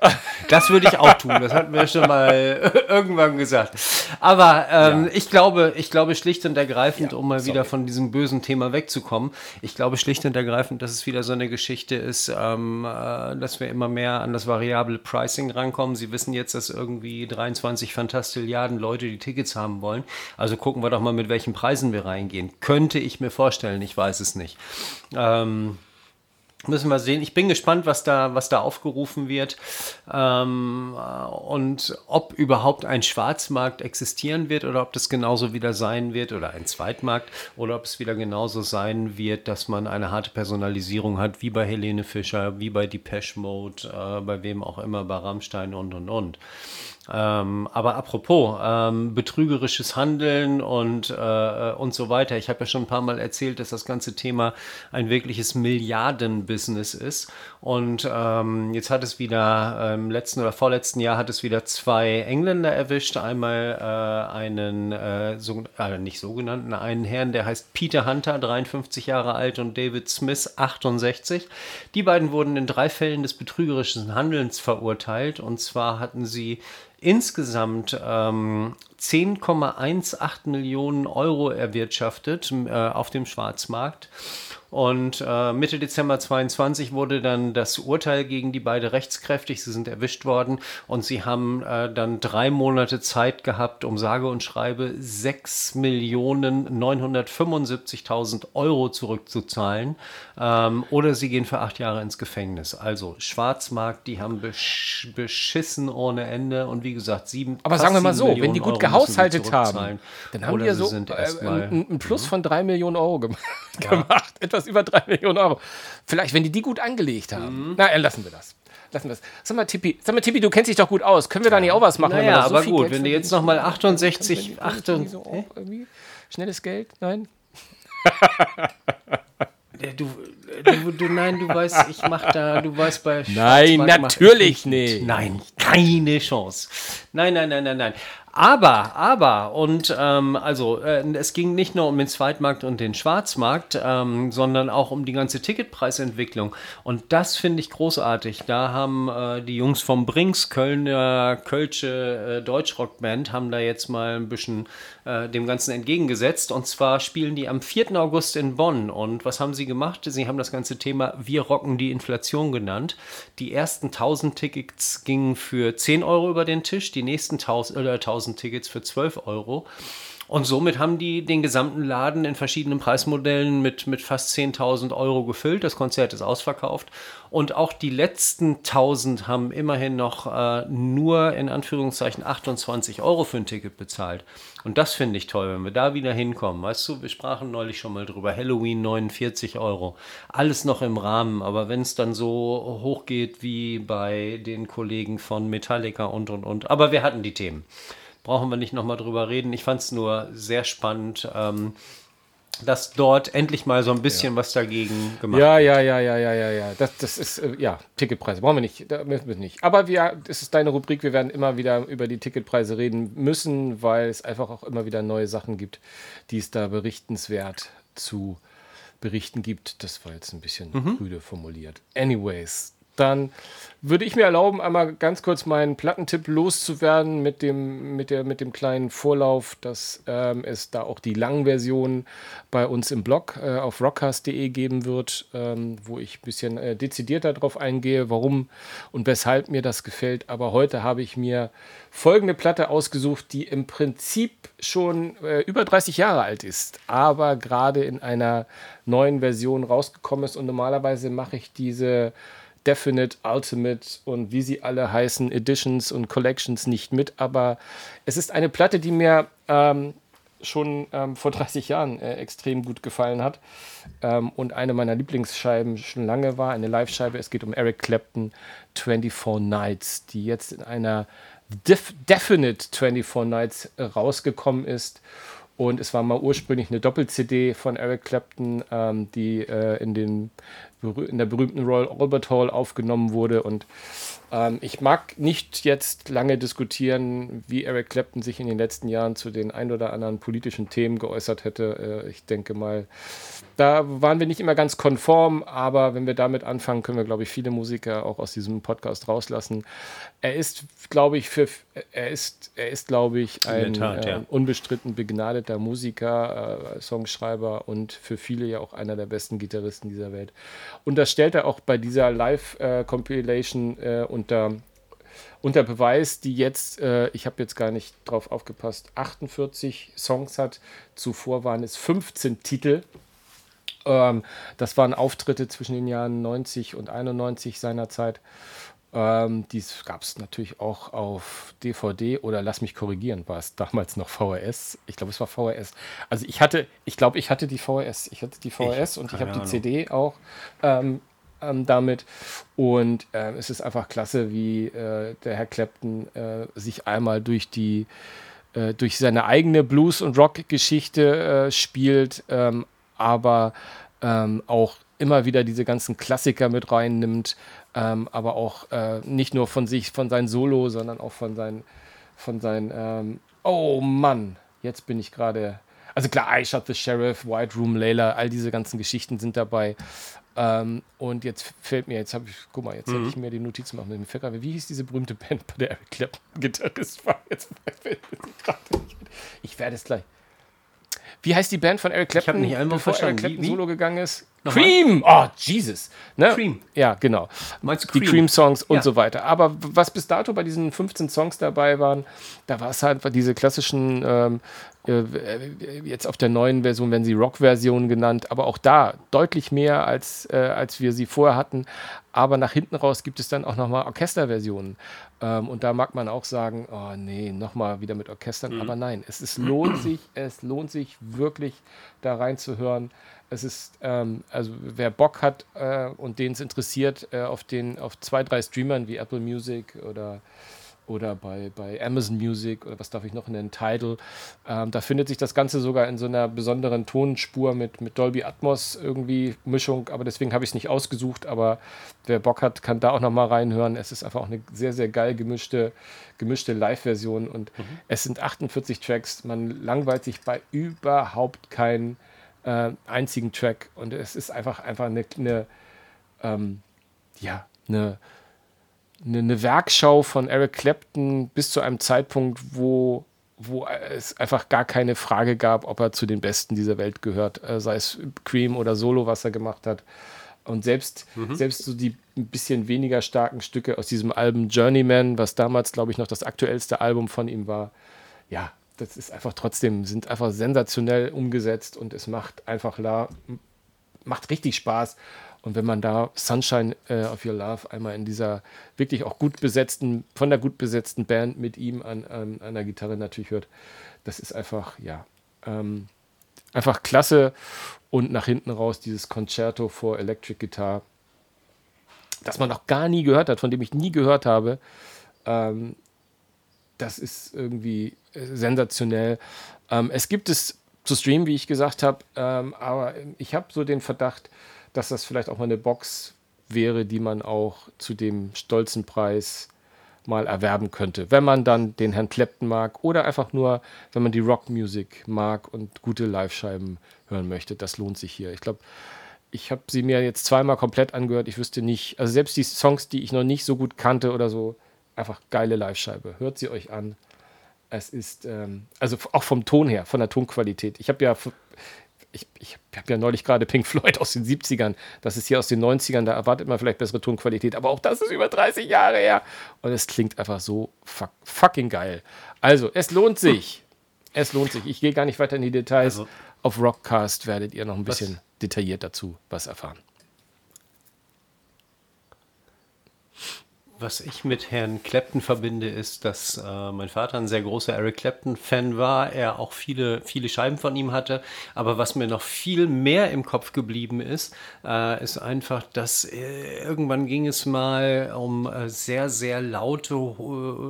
Das würde ich auch tun. Das hatten wir schon mal irgendwann gesagt. Aber ähm, ja. ich glaube, ich glaube schlicht und ergreifend, ja, um mal sorry. wieder von diesem bösen Thema wegzukommen, ich glaube schlicht und ergreifend, dass es wieder so eine Geschichte ist, ähm, äh, dass wir immer mehr an das variable Pricing rankommen. Sie wissen jetzt, dass irgendwie 23 Fantastilliarden Leute die Tickets haben wollen. Also gucken wir doch mal, mit welchen Preisen wir reingehen. Könnte ich mir vorstellen, ich weiß es nicht. Ähm, Müssen wir sehen. Ich bin gespannt, was da, was da aufgerufen wird ähm, und ob überhaupt ein Schwarzmarkt existieren wird oder ob das genauso wieder sein wird oder ein Zweitmarkt oder ob es wieder genauso sein wird, dass man eine harte Personalisierung hat, wie bei Helene Fischer, wie bei Depeche Mode, äh, bei wem auch immer, bei Rammstein und und und. Ähm, aber apropos ähm, betrügerisches Handeln und, äh, und so weiter. Ich habe ja schon ein paar Mal erzählt, dass das ganze Thema ein wirkliches Milliardenbusiness ist. Und ähm, jetzt hat es wieder im letzten oder vorletzten Jahr hat es wieder zwei Engländer erwischt. Einmal äh, einen, äh, so, äh, nicht sogenannten, einen Herrn, der heißt Peter Hunter, 53 Jahre alt, und David Smith, 68. Die beiden wurden in drei Fällen des betrügerischen Handelns verurteilt. Und zwar hatten sie insgesamt ähm, 10,18 Millionen Euro erwirtschaftet äh, auf dem Schwarzmarkt. Und äh, Mitte Dezember 22 wurde dann das Urteil gegen die beiden rechtskräftig. Sie sind erwischt worden und sie haben äh, dann drei Monate Zeit gehabt, um sage und schreibe 6.975.000 Euro zurückzuzahlen. Ähm, oder sie gehen für acht Jahre ins Gefängnis. Also Schwarzmarkt, die haben besch beschissen ohne Ende und wie gesagt, sieben. Aber sagen wir mal so, wenn die gut Euro gehaushaltet haben, dann haben die ja so äh, einen Plus von drei Millionen Euro gemacht. Ja. Etwas etwas über 3 Millionen Euro. Vielleicht, wenn die die gut angelegt haben. Mhm. Na, äh, lassen wir das. Lassen wir das. Sag mal, Tippi, sag mal, Tippi, du kennst dich doch gut aus. Können wir da nicht auch was machen? Naja, so aber gut, Geld wenn du jetzt nochmal 68, 68 so Schnelles Geld? Nein? Du, du, du, nein, du weißt, ich mach da, du weißt bei Nein, natürlich nicht. Nein, keine Chance. Nein, nein, nein, nein, nein. Aber, aber, und ähm, also äh, es ging nicht nur um den Zweitmarkt und den Schwarzmarkt, ähm, sondern auch um die ganze Ticketpreisentwicklung. Und das finde ich großartig. Da haben äh, die Jungs vom Brinks, Kölner, Kölsche äh, Deutschrockband, haben da jetzt mal ein bisschen äh, dem Ganzen entgegengesetzt. Und zwar spielen die am 4. August in Bonn. Und was haben sie gemacht? Sie haben das ganze Thema Wir rocken die Inflation genannt. Die ersten 1000 Tickets gingen für 10 Euro über den Tisch, die nächsten 1000, oder 1000 Tickets für 12 Euro. Und somit haben die den gesamten Laden in verschiedenen Preismodellen mit, mit fast 10.000 Euro gefüllt. Das Konzert ist ausverkauft. Und auch die letzten 1000 haben immerhin noch äh, nur in Anführungszeichen 28 Euro für ein Ticket bezahlt. Und das finde ich toll, wenn wir da wieder hinkommen. Weißt du, wir sprachen neulich schon mal drüber. Halloween 49 Euro. Alles noch im Rahmen. Aber wenn es dann so hoch geht wie bei den Kollegen von Metallica und und und. Aber wir hatten die Themen brauchen wir nicht nochmal drüber reden. Ich fand es nur sehr spannend, ähm, dass dort endlich mal so ein bisschen ja. was dagegen gemacht ja, wird. Ja, ja, ja, ja, ja, ja. Das, das ist, äh, ja, Ticketpreise brauchen wir nicht. Da müssen wir nicht. Aber wir, das ist deine Rubrik. Wir werden immer wieder über die Ticketpreise reden müssen, weil es einfach auch immer wieder neue Sachen gibt, die es da berichtenswert zu berichten gibt. Das war jetzt ein bisschen mhm. rüde formuliert. Anyways, dann würde ich mir erlauben, einmal ganz kurz meinen Plattentipp loszuwerden mit dem, mit der, mit dem kleinen Vorlauf, dass ähm, es da auch die langen Versionen bei uns im Blog äh, auf rockcast.de geben wird, ähm, wo ich ein bisschen äh, dezidierter darauf eingehe, warum und weshalb mir das gefällt. Aber heute habe ich mir folgende Platte ausgesucht, die im Prinzip schon äh, über 30 Jahre alt ist, aber gerade in einer neuen Version rausgekommen ist. Und normalerweise mache ich diese Definite, Ultimate und wie sie alle heißen, Editions und Collections nicht mit, aber es ist eine Platte, die mir ähm, schon ähm, vor 30 Jahren äh, extrem gut gefallen hat ähm, und eine meiner Lieblingsscheiben schon lange war, eine Live-Scheibe. Es geht um Eric Clapton 24 Nights, die jetzt in einer Def Definite 24 Nights äh, rausgekommen ist. Und es war mal ursprünglich eine Doppel-CD von Eric Clapton, ähm, die äh, in, den, in der berühmten Royal Albert Hall aufgenommen wurde. Und ähm, ich mag nicht jetzt lange diskutieren, wie Eric Clapton sich in den letzten Jahren zu den ein oder anderen politischen Themen geäußert hätte. Äh, ich denke mal, da waren wir nicht immer ganz konform, aber wenn wir damit anfangen, können wir, glaube ich, viele Musiker auch aus diesem Podcast rauslassen. Er ist, glaube ich, für, er ist, er ist, glaube ich, ein Tat, ja. äh, unbestritten begnadeter Musiker, äh, Songschreiber und für viele ja auch einer der besten Gitarristen dieser Welt. Und das stellt er auch bei dieser Live-Compilation äh, äh, unter unter Beweis, die jetzt, äh, ich habe jetzt gar nicht drauf aufgepasst, 48 Songs hat. Zuvor waren es 15 Titel. Ähm, das waren Auftritte zwischen den Jahren 90 und 91 seinerzeit. Ähm, dies gab es natürlich auch auf DVD oder lass mich korrigieren, war es damals noch VHS? Ich glaube, es war VHS. Also ich hatte, ich glaube, ich hatte die VHS. Ich hatte die VHS ich und ich habe die CD auch ähm, ähm, damit. Und äh, es ist einfach klasse, wie äh, der Herr Clapton äh, sich einmal durch die äh, durch seine eigene Blues- und Rock-Geschichte äh, spielt, ähm, aber ähm, auch immer wieder diese ganzen Klassiker mit reinnimmt, ähm, aber auch äh, nicht nur von sich, von seinem Solo, sondern auch von seinen, von seinen, ähm, oh Mann, jetzt bin ich gerade, also klar, I Shot the Sheriff, White Room, Layla, all diese ganzen Geschichten sind dabei. Ähm, und jetzt fällt mir, jetzt habe ich, guck mal, jetzt mhm. hätte ich mir die Notizen machen mit dem Ficker. Wie hieß diese berühmte Band, bei der Eric Clapton Gitarrist war? Jetzt ich werde es gleich. Wie heißt die Band von Eric Clapton, ich nicht einmal bevor verstanden. Eric Clapton wie, wie? Solo gegangen ist? Nochmal? Cream! Oh, Jesus. Ne? Cream. Ja, genau. Meinst du Cream? Die Cream-Songs und ja. so weiter. Aber was bis dato bei diesen 15 Songs dabei waren, da war es halt diese klassischen, ähm, äh, jetzt auf der neuen Version werden sie Rock-Versionen genannt, aber auch da deutlich mehr, als, äh, als wir sie vorher hatten. Aber nach hinten raus gibt es dann auch nochmal Orchesterversionen. Ähm, und da mag man auch sagen, oh nee, nochmal wieder mit Orchestern. Mhm. Aber nein, es, es lohnt sich, es lohnt sich wirklich da reinzuhören. Es ist, ähm, also wer Bock hat äh, und den es interessiert, äh, auf, den, auf zwei, drei Streamern wie Apple Music oder, oder bei, bei Amazon Music oder was darf ich noch nennen, Tidal, ähm, da findet sich das Ganze sogar in so einer besonderen Tonspur mit, mit Dolby Atmos irgendwie Mischung, aber deswegen habe ich es nicht ausgesucht, aber wer Bock hat, kann da auch nochmal reinhören. Es ist einfach auch eine sehr, sehr geil gemischte, gemischte Live-Version und mhm. es sind 48 Tracks, man langweilt sich bei überhaupt keinen äh, einzigen Track. Und es ist einfach, einfach eine, eine ähm, ja, eine, eine, eine, Werkschau von Eric Clapton bis zu einem Zeitpunkt, wo, wo es einfach gar keine Frage gab, ob er zu den Besten dieser Welt gehört, äh, sei es Cream oder Solo, was er gemacht hat. Und selbst, mhm. selbst so die ein bisschen weniger starken Stücke aus diesem Album Journeyman, was damals, glaube ich, noch das aktuellste Album von ihm war, ja, das ist einfach trotzdem, sind einfach sensationell umgesetzt und es macht einfach la, macht richtig Spaß. Und wenn man da Sunshine äh, of Your Love einmal in dieser wirklich auch gut besetzten, von der gut besetzten Band mit ihm an, an, an der Gitarre natürlich hört, das ist einfach, ja, ähm, einfach klasse. Und nach hinten raus dieses Concerto for Electric Guitar, das man noch gar nie gehört hat, von dem ich nie gehört habe. Ähm, das ist irgendwie sensationell. Ähm, es gibt es zu streamen, wie ich gesagt habe, ähm, aber ich habe so den Verdacht, dass das vielleicht auch mal eine Box wäre, die man auch zu dem stolzen Preis mal erwerben könnte, wenn man dann den Herrn Clapton mag oder einfach nur, wenn man die Rockmusik mag und gute Live-Scheiben hören möchte. Das lohnt sich hier. Ich glaube, ich habe sie mir jetzt zweimal komplett angehört. Ich wüsste nicht, also selbst die Songs, die ich noch nicht so gut kannte oder so, einfach geile Live-Scheibe. Hört sie euch an. Es ist, ähm, also auch vom Ton her, von der Tonqualität. Ich habe ja, ich, ich habe ja neulich gerade Pink Floyd aus den 70ern. Das ist hier aus den 90ern, da erwartet man vielleicht bessere Tonqualität. Aber auch das ist über 30 Jahre her. Und es klingt einfach so fuck, fucking geil. Also, es lohnt sich. Es lohnt sich. Ich gehe gar nicht weiter in die Details. Also, Auf Rockcast werdet ihr noch ein bisschen was? detailliert dazu was erfahren. Was ich mit Herrn Clapton verbinde, ist, dass äh, mein Vater ein sehr großer Eric Clapton-Fan war. Er auch viele, viele Scheiben von ihm hatte. Aber was mir noch viel mehr im Kopf geblieben ist, äh, ist einfach, dass äh, irgendwann ging es mal um äh, sehr, sehr laute,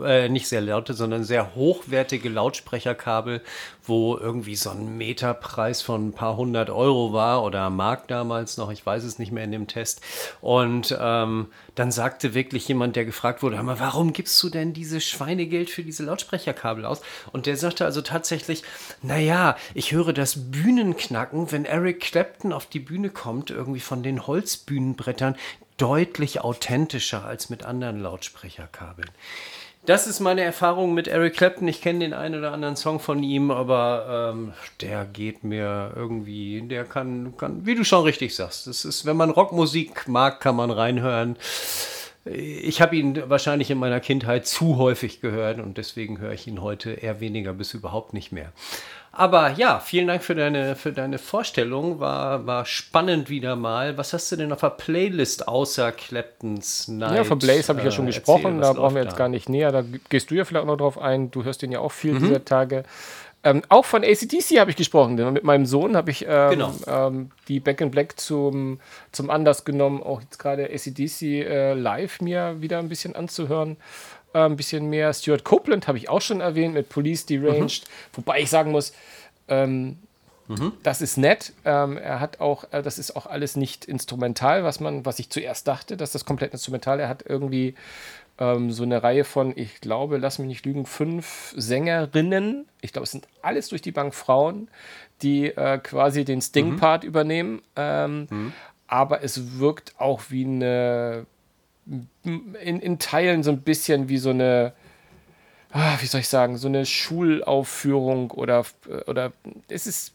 äh, nicht sehr laute, sondern sehr hochwertige Lautsprecherkabel, wo irgendwie so ein Meterpreis von ein paar hundert Euro war oder Mark damals noch, ich weiß es nicht mehr in dem Test. Und ähm, dann sagte wirklich jemand, der gefragt wurde, mal, warum gibst du denn dieses Schweinegeld für diese Lautsprecherkabel aus? Und der sagte also tatsächlich, naja, ich höre das Bühnenknacken, wenn Eric Clapton auf die Bühne kommt, irgendwie von den Holzbühnenbrettern, deutlich authentischer als mit anderen Lautsprecherkabeln. Das ist meine Erfahrung mit Eric Clapton. Ich kenne den einen oder anderen Song von ihm, aber ähm, der geht mir irgendwie, der kann, kann, wie du schon richtig sagst, das ist, wenn man Rockmusik mag, kann man reinhören. Ich habe ihn wahrscheinlich in meiner Kindheit zu häufig gehört und deswegen höre ich ihn heute eher weniger bis überhaupt nicht mehr. Aber ja, vielen Dank für deine, für deine Vorstellung. War, war spannend wieder mal. Was hast du denn auf der Playlist außer Clapton's Night? Ja, von Blaze habe ich ja schon äh, gesprochen. Da brauchen wir jetzt da? gar nicht näher. Da gehst du ja vielleicht auch noch drauf ein. Du hörst den ja auch viel mhm. dieser Tage. Ähm, auch von ACDC habe ich gesprochen. Mit meinem Sohn habe ich ähm, genau. ähm, die Back in Black zum, zum Anlass genommen, auch jetzt gerade ACDC äh, live mir wieder ein bisschen anzuhören. Äh, ein bisschen mehr. Stuart Copeland habe ich auch schon erwähnt mit Police Deranged. Mhm. Wobei ich sagen muss, ähm, mhm. das ist nett. Ähm, er hat auch, äh, das ist auch alles nicht instrumental, was man, was ich zuerst dachte, dass das komplett instrumental. Er hat irgendwie ähm, so eine Reihe von, ich glaube, lass mich nicht lügen, fünf Sängerinnen. Ich glaube, es sind alles durch die Bank Frauen, die äh, quasi den Sting-Part mhm. übernehmen. Ähm, mhm. Aber es wirkt auch wie eine, in, in Teilen so ein bisschen wie so eine, ah, wie soll ich sagen, so eine Schulaufführung oder, oder es ist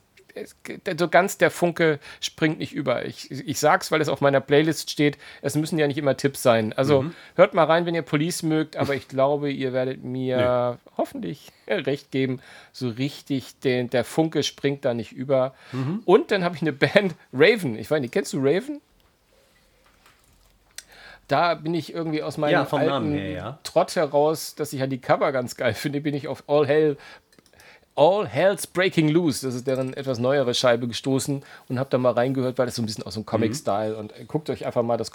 so ganz der Funke springt nicht über. Ich, ich sag's, weil es auf meiner Playlist steht. Es müssen ja nicht immer Tipps sein. Also mhm. hört mal rein, wenn ihr Police mögt, aber ich glaube, ihr werdet mir nee. hoffentlich recht geben. So richtig, den, der Funke springt da nicht über. Mhm. Und dann habe ich eine Band, Raven. Ich weiß nicht, kennst du Raven? Da bin ich irgendwie aus meinem ja, alten her, ja. Trott heraus, dass ich ja die Cover ganz geil finde, bin ich auf All Hell All Hell's Breaking Loose, das ist deren etwas neuere Scheibe gestoßen und habe da mal reingehört, weil das so ein bisschen aus dem Comic-Style mhm. und äh, guckt euch einfach mal das,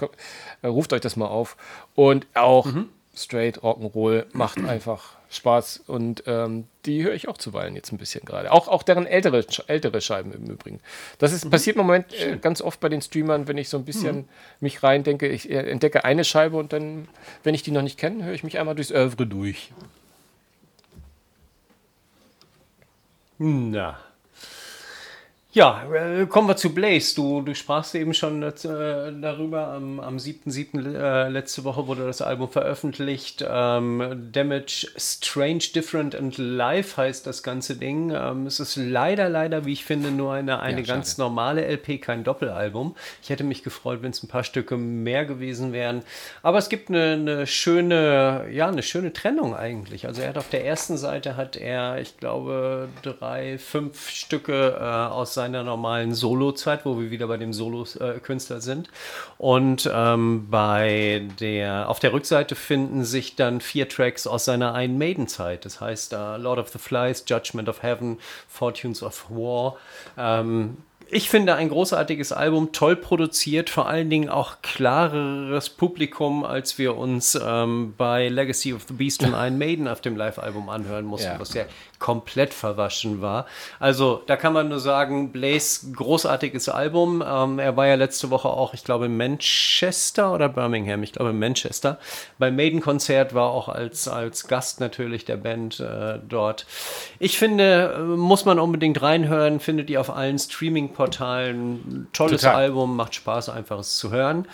äh, ruft euch das mal auf und auch mhm. straight Rock'n'Roll macht einfach Spaß und ähm, die höre ich auch zuweilen jetzt ein bisschen gerade. Auch, auch deren ältere, ältere Scheiben im Übrigen. Das ist, mhm. passiert im Moment äh, ganz oft bei den Streamern, wenn ich so ein bisschen mhm. mich rein denke, ich äh, entdecke eine Scheibe und dann, wenn ich die noch nicht kenne, höre ich mich einmal durchs Övre durch. Na. Ja, äh, kommen wir zu Blaze. Du, du sprachst eben schon äh, darüber. Am, am 7.7. Äh, letzte Woche wurde das Album veröffentlicht. Ähm, Damage Strange, Different and Live heißt das ganze Ding. Ähm, es ist leider, leider, wie ich finde, nur eine, eine ja, ganz normale LP, kein Doppelalbum. Ich hätte mich gefreut, wenn es ein paar Stücke mehr gewesen wären. Aber es gibt eine, eine, schöne, ja, eine schöne Trennung eigentlich. Also er hat auf der ersten Seite hat er, ich glaube, drei, fünf Stücke äh, aus seinem seiner normalen Solo-Zeit, wo wir wieder bei dem Solo-Künstler sind. Und ähm, bei der, auf der Rückseite finden sich dann vier Tracks aus seiner einen Maiden-Zeit. Das heißt uh, Lord of the Flies, Judgment of Heaven, Fortunes of War. Ähm, ich finde ein großartiges Album, toll produziert, vor allen Dingen auch klareres Publikum, als wir uns ähm, bei Legacy of the Beast von Iron Maiden auf dem Live-Album anhören mussten, ja. was ja komplett verwaschen war. Also da kann man nur sagen, Blaze, großartiges Album. Ähm, er war ja letzte Woche auch, ich glaube, in Manchester oder Birmingham, ich glaube in Manchester. Beim Maiden-Konzert war auch als, als Gast natürlich der Band äh, dort. Ich finde, äh, muss man unbedingt reinhören, findet ihr auf allen Streaming-Portalen. Tolles Total. Album, macht Spaß, einfach es zu hören.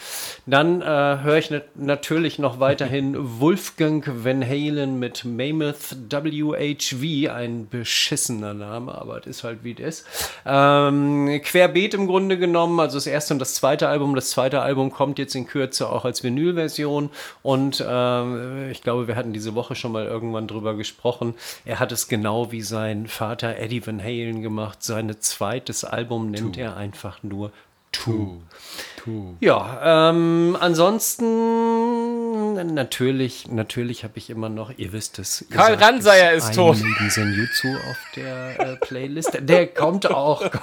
Dann äh, höre ich natürlich noch weiterhin Wolfgang Van Halen mit Mammoth WHV, ein beschissener Name, aber es ist halt wie es ist. Ähm, querbeet im Grunde genommen, also das erste und das zweite Album. Das zweite Album kommt jetzt in Kürze auch als Vinylversion und äh, ich glaube, wir hatten diese Woche schon mal irgendwann drüber gesprochen. Er hat es genau wie sein Vater Eddie Van Halen gemacht. Sein zweites Album nennt Two. er einfach nur Two. Two. Ja, ähm, ansonsten natürlich, natürlich habe ich immer noch, ihr wisst es. Karl Ranseier ist tot. Senjutsu auf der äh, Playlist. Der kommt auch.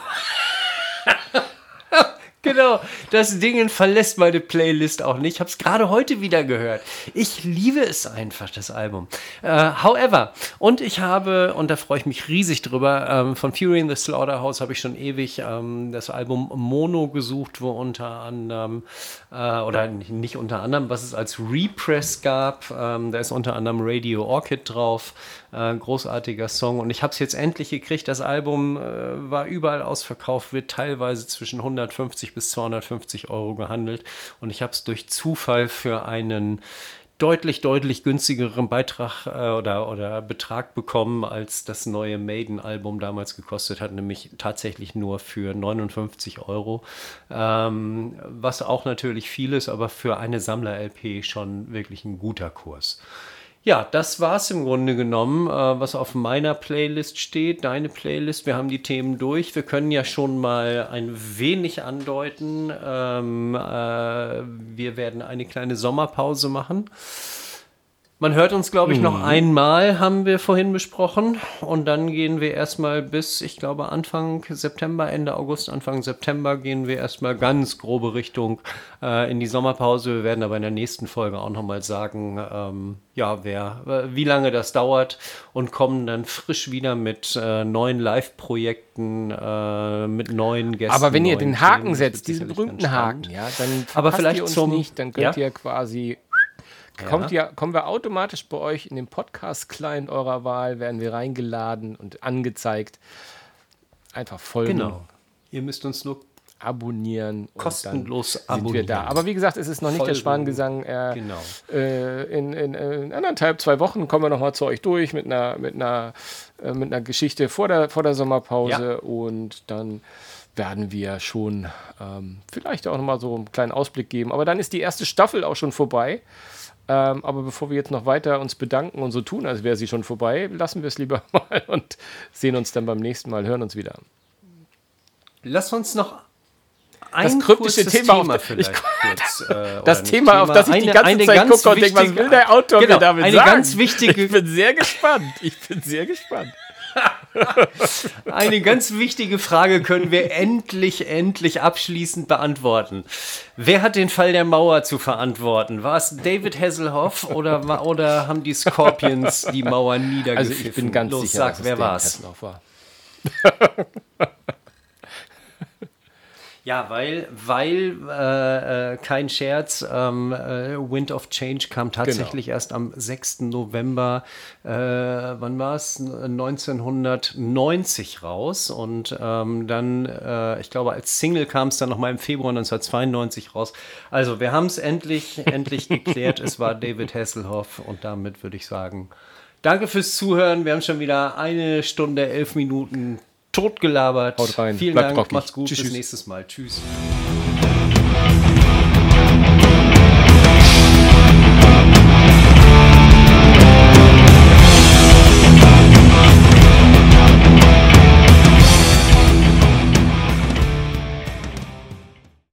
Genau, das Ding verlässt meine Playlist auch nicht. Ich habe es gerade heute wieder gehört. Ich liebe es einfach, das Album. Uh, however, und ich habe, und da freue ich mich riesig drüber, ähm, von Fury in the Slaughterhouse habe ich schon ewig ähm, das Album Mono gesucht, wo unter anderem, äh, oder nicht unter anderem, was es als Repress gab. Ähm, da ist unter anderem Radio Orchid drauf. Äh, großartiger Song. Und ich habe es jetzt endlich gekriegt. Das Album äh, war überall ausverkauft, wird teilweise zwischen 150 bis 250 Euro gehandelt. Und ich habe es durch Zufall für einen deutlich, deutlich günstigeren Beitrag äh, oder, oder Betrag bekommen, als das neue Maiden-Album damals gekostet hat, nämlich tatsächlich nur für 59 Euro. Ähm, was auch natürlich viel ist, aber für eine Sammler-LP schon wirklich ein guter Kurs. Ja, das war es im Grunde genommen, äh, was auf meiner Playlist steht, deine Playlist. Wir haben die Themen durch. Wir können ja schon mal ein wenig andeuten. Ähm, äh, wir werden eine kleine Sommerpause machen. Man hört uns, glaube ich, noch mhm. einmal, haben wir vorhin besprochen. Und dann gehen wir erstmal bis, ich glaube, Anfang September, Ende August, Anfang September gehen wir erstmal ganz grobe Richtung äh, in die Sommerpause. Wir werden aber in der nächsten Folge auch nochmal sagen, ähm, ja, wer, wie lange das dauert und kommen dann frisch wieder mit äh, neuen Live-Projekten, äh, mit neuen Gästen. Aber wenn ihr den Haken Themen, setzt, diesen berühmten Haken, ja, dann aber vielleicht ihr uns zum, nicht, dann könnt ja? ihr quasi Kommt ja, kommen wir automatisch bei euch in den Podcast-Client eurer Wahl, werden wir reingeladen und angezeigt. Einfach folgen. Genau. Ihr müsst uns nur abonnieren. Kostenlos abonnieren. wir da. Aber wie gesagt, es ist noch nicht Folgen. der Schwanengesang. Äh, genau. Äh, in, in, in, anderthalb, zwei Wochen kommen wir nochmal zu euch durch mit einer, mit einer, äh, mit einer Geschichte vor der, vor der Sommerpause ja. und dann werden wir schon ähm, vielleicht auch nochmal so einen kleinen Ausblick geben. Aber dann ist die erste Staffel auch schon vorbei. Ähm, aber bevor wir jetzt noch weiter uns bedanken und so tun, als wäre sie schon vorbei, lassen wir es lieber mal und sehen uns dann beim nächsten Mal, hören uns wieder. Lass uns noch ein das kryptische Thema, Thema auf, ich, kurz, äh, das Thema, Thema, auf das ich eine, die ganze Zeit gucke und denke, was will der Autor genau, mir damit eine sagen? Ganz wichtige, ich bin sehr gespannt. Ich bin sehr gespannt. Eine ganz wichtige Frage können wir endlich, endlich abschließend beantworten. Wer hat den Fall der Mauer zu verantworten? War es David Hasselhoff oder, oder haben die Scorpions die Mauer niedergepfiffen? Also ich bin ganz Los, sicher, sag, wer war es? War. Ja, weil, weil äh, äh, kein Scherz, ähm, äh, Wind of Change kam tatsächlich genau. erst am 6. November, äh, wann war es? 1990 raus. Und ähm, dann, äh, ich glaube, als Single kam es dann nochmal im Februar 1992 raus. Also, wir haben es endlich, endlich geklärt. Es war David Hasselhoff und damit würde ich sagen, danke fürs Zuhören. Wir haben schon wieder eine Stunde, elf Minuten totgelabert. Haut rein. Vielen Bleibt Dank, rockig. macht's gut, Tschüss. bis nächstes Mal. Tschüss.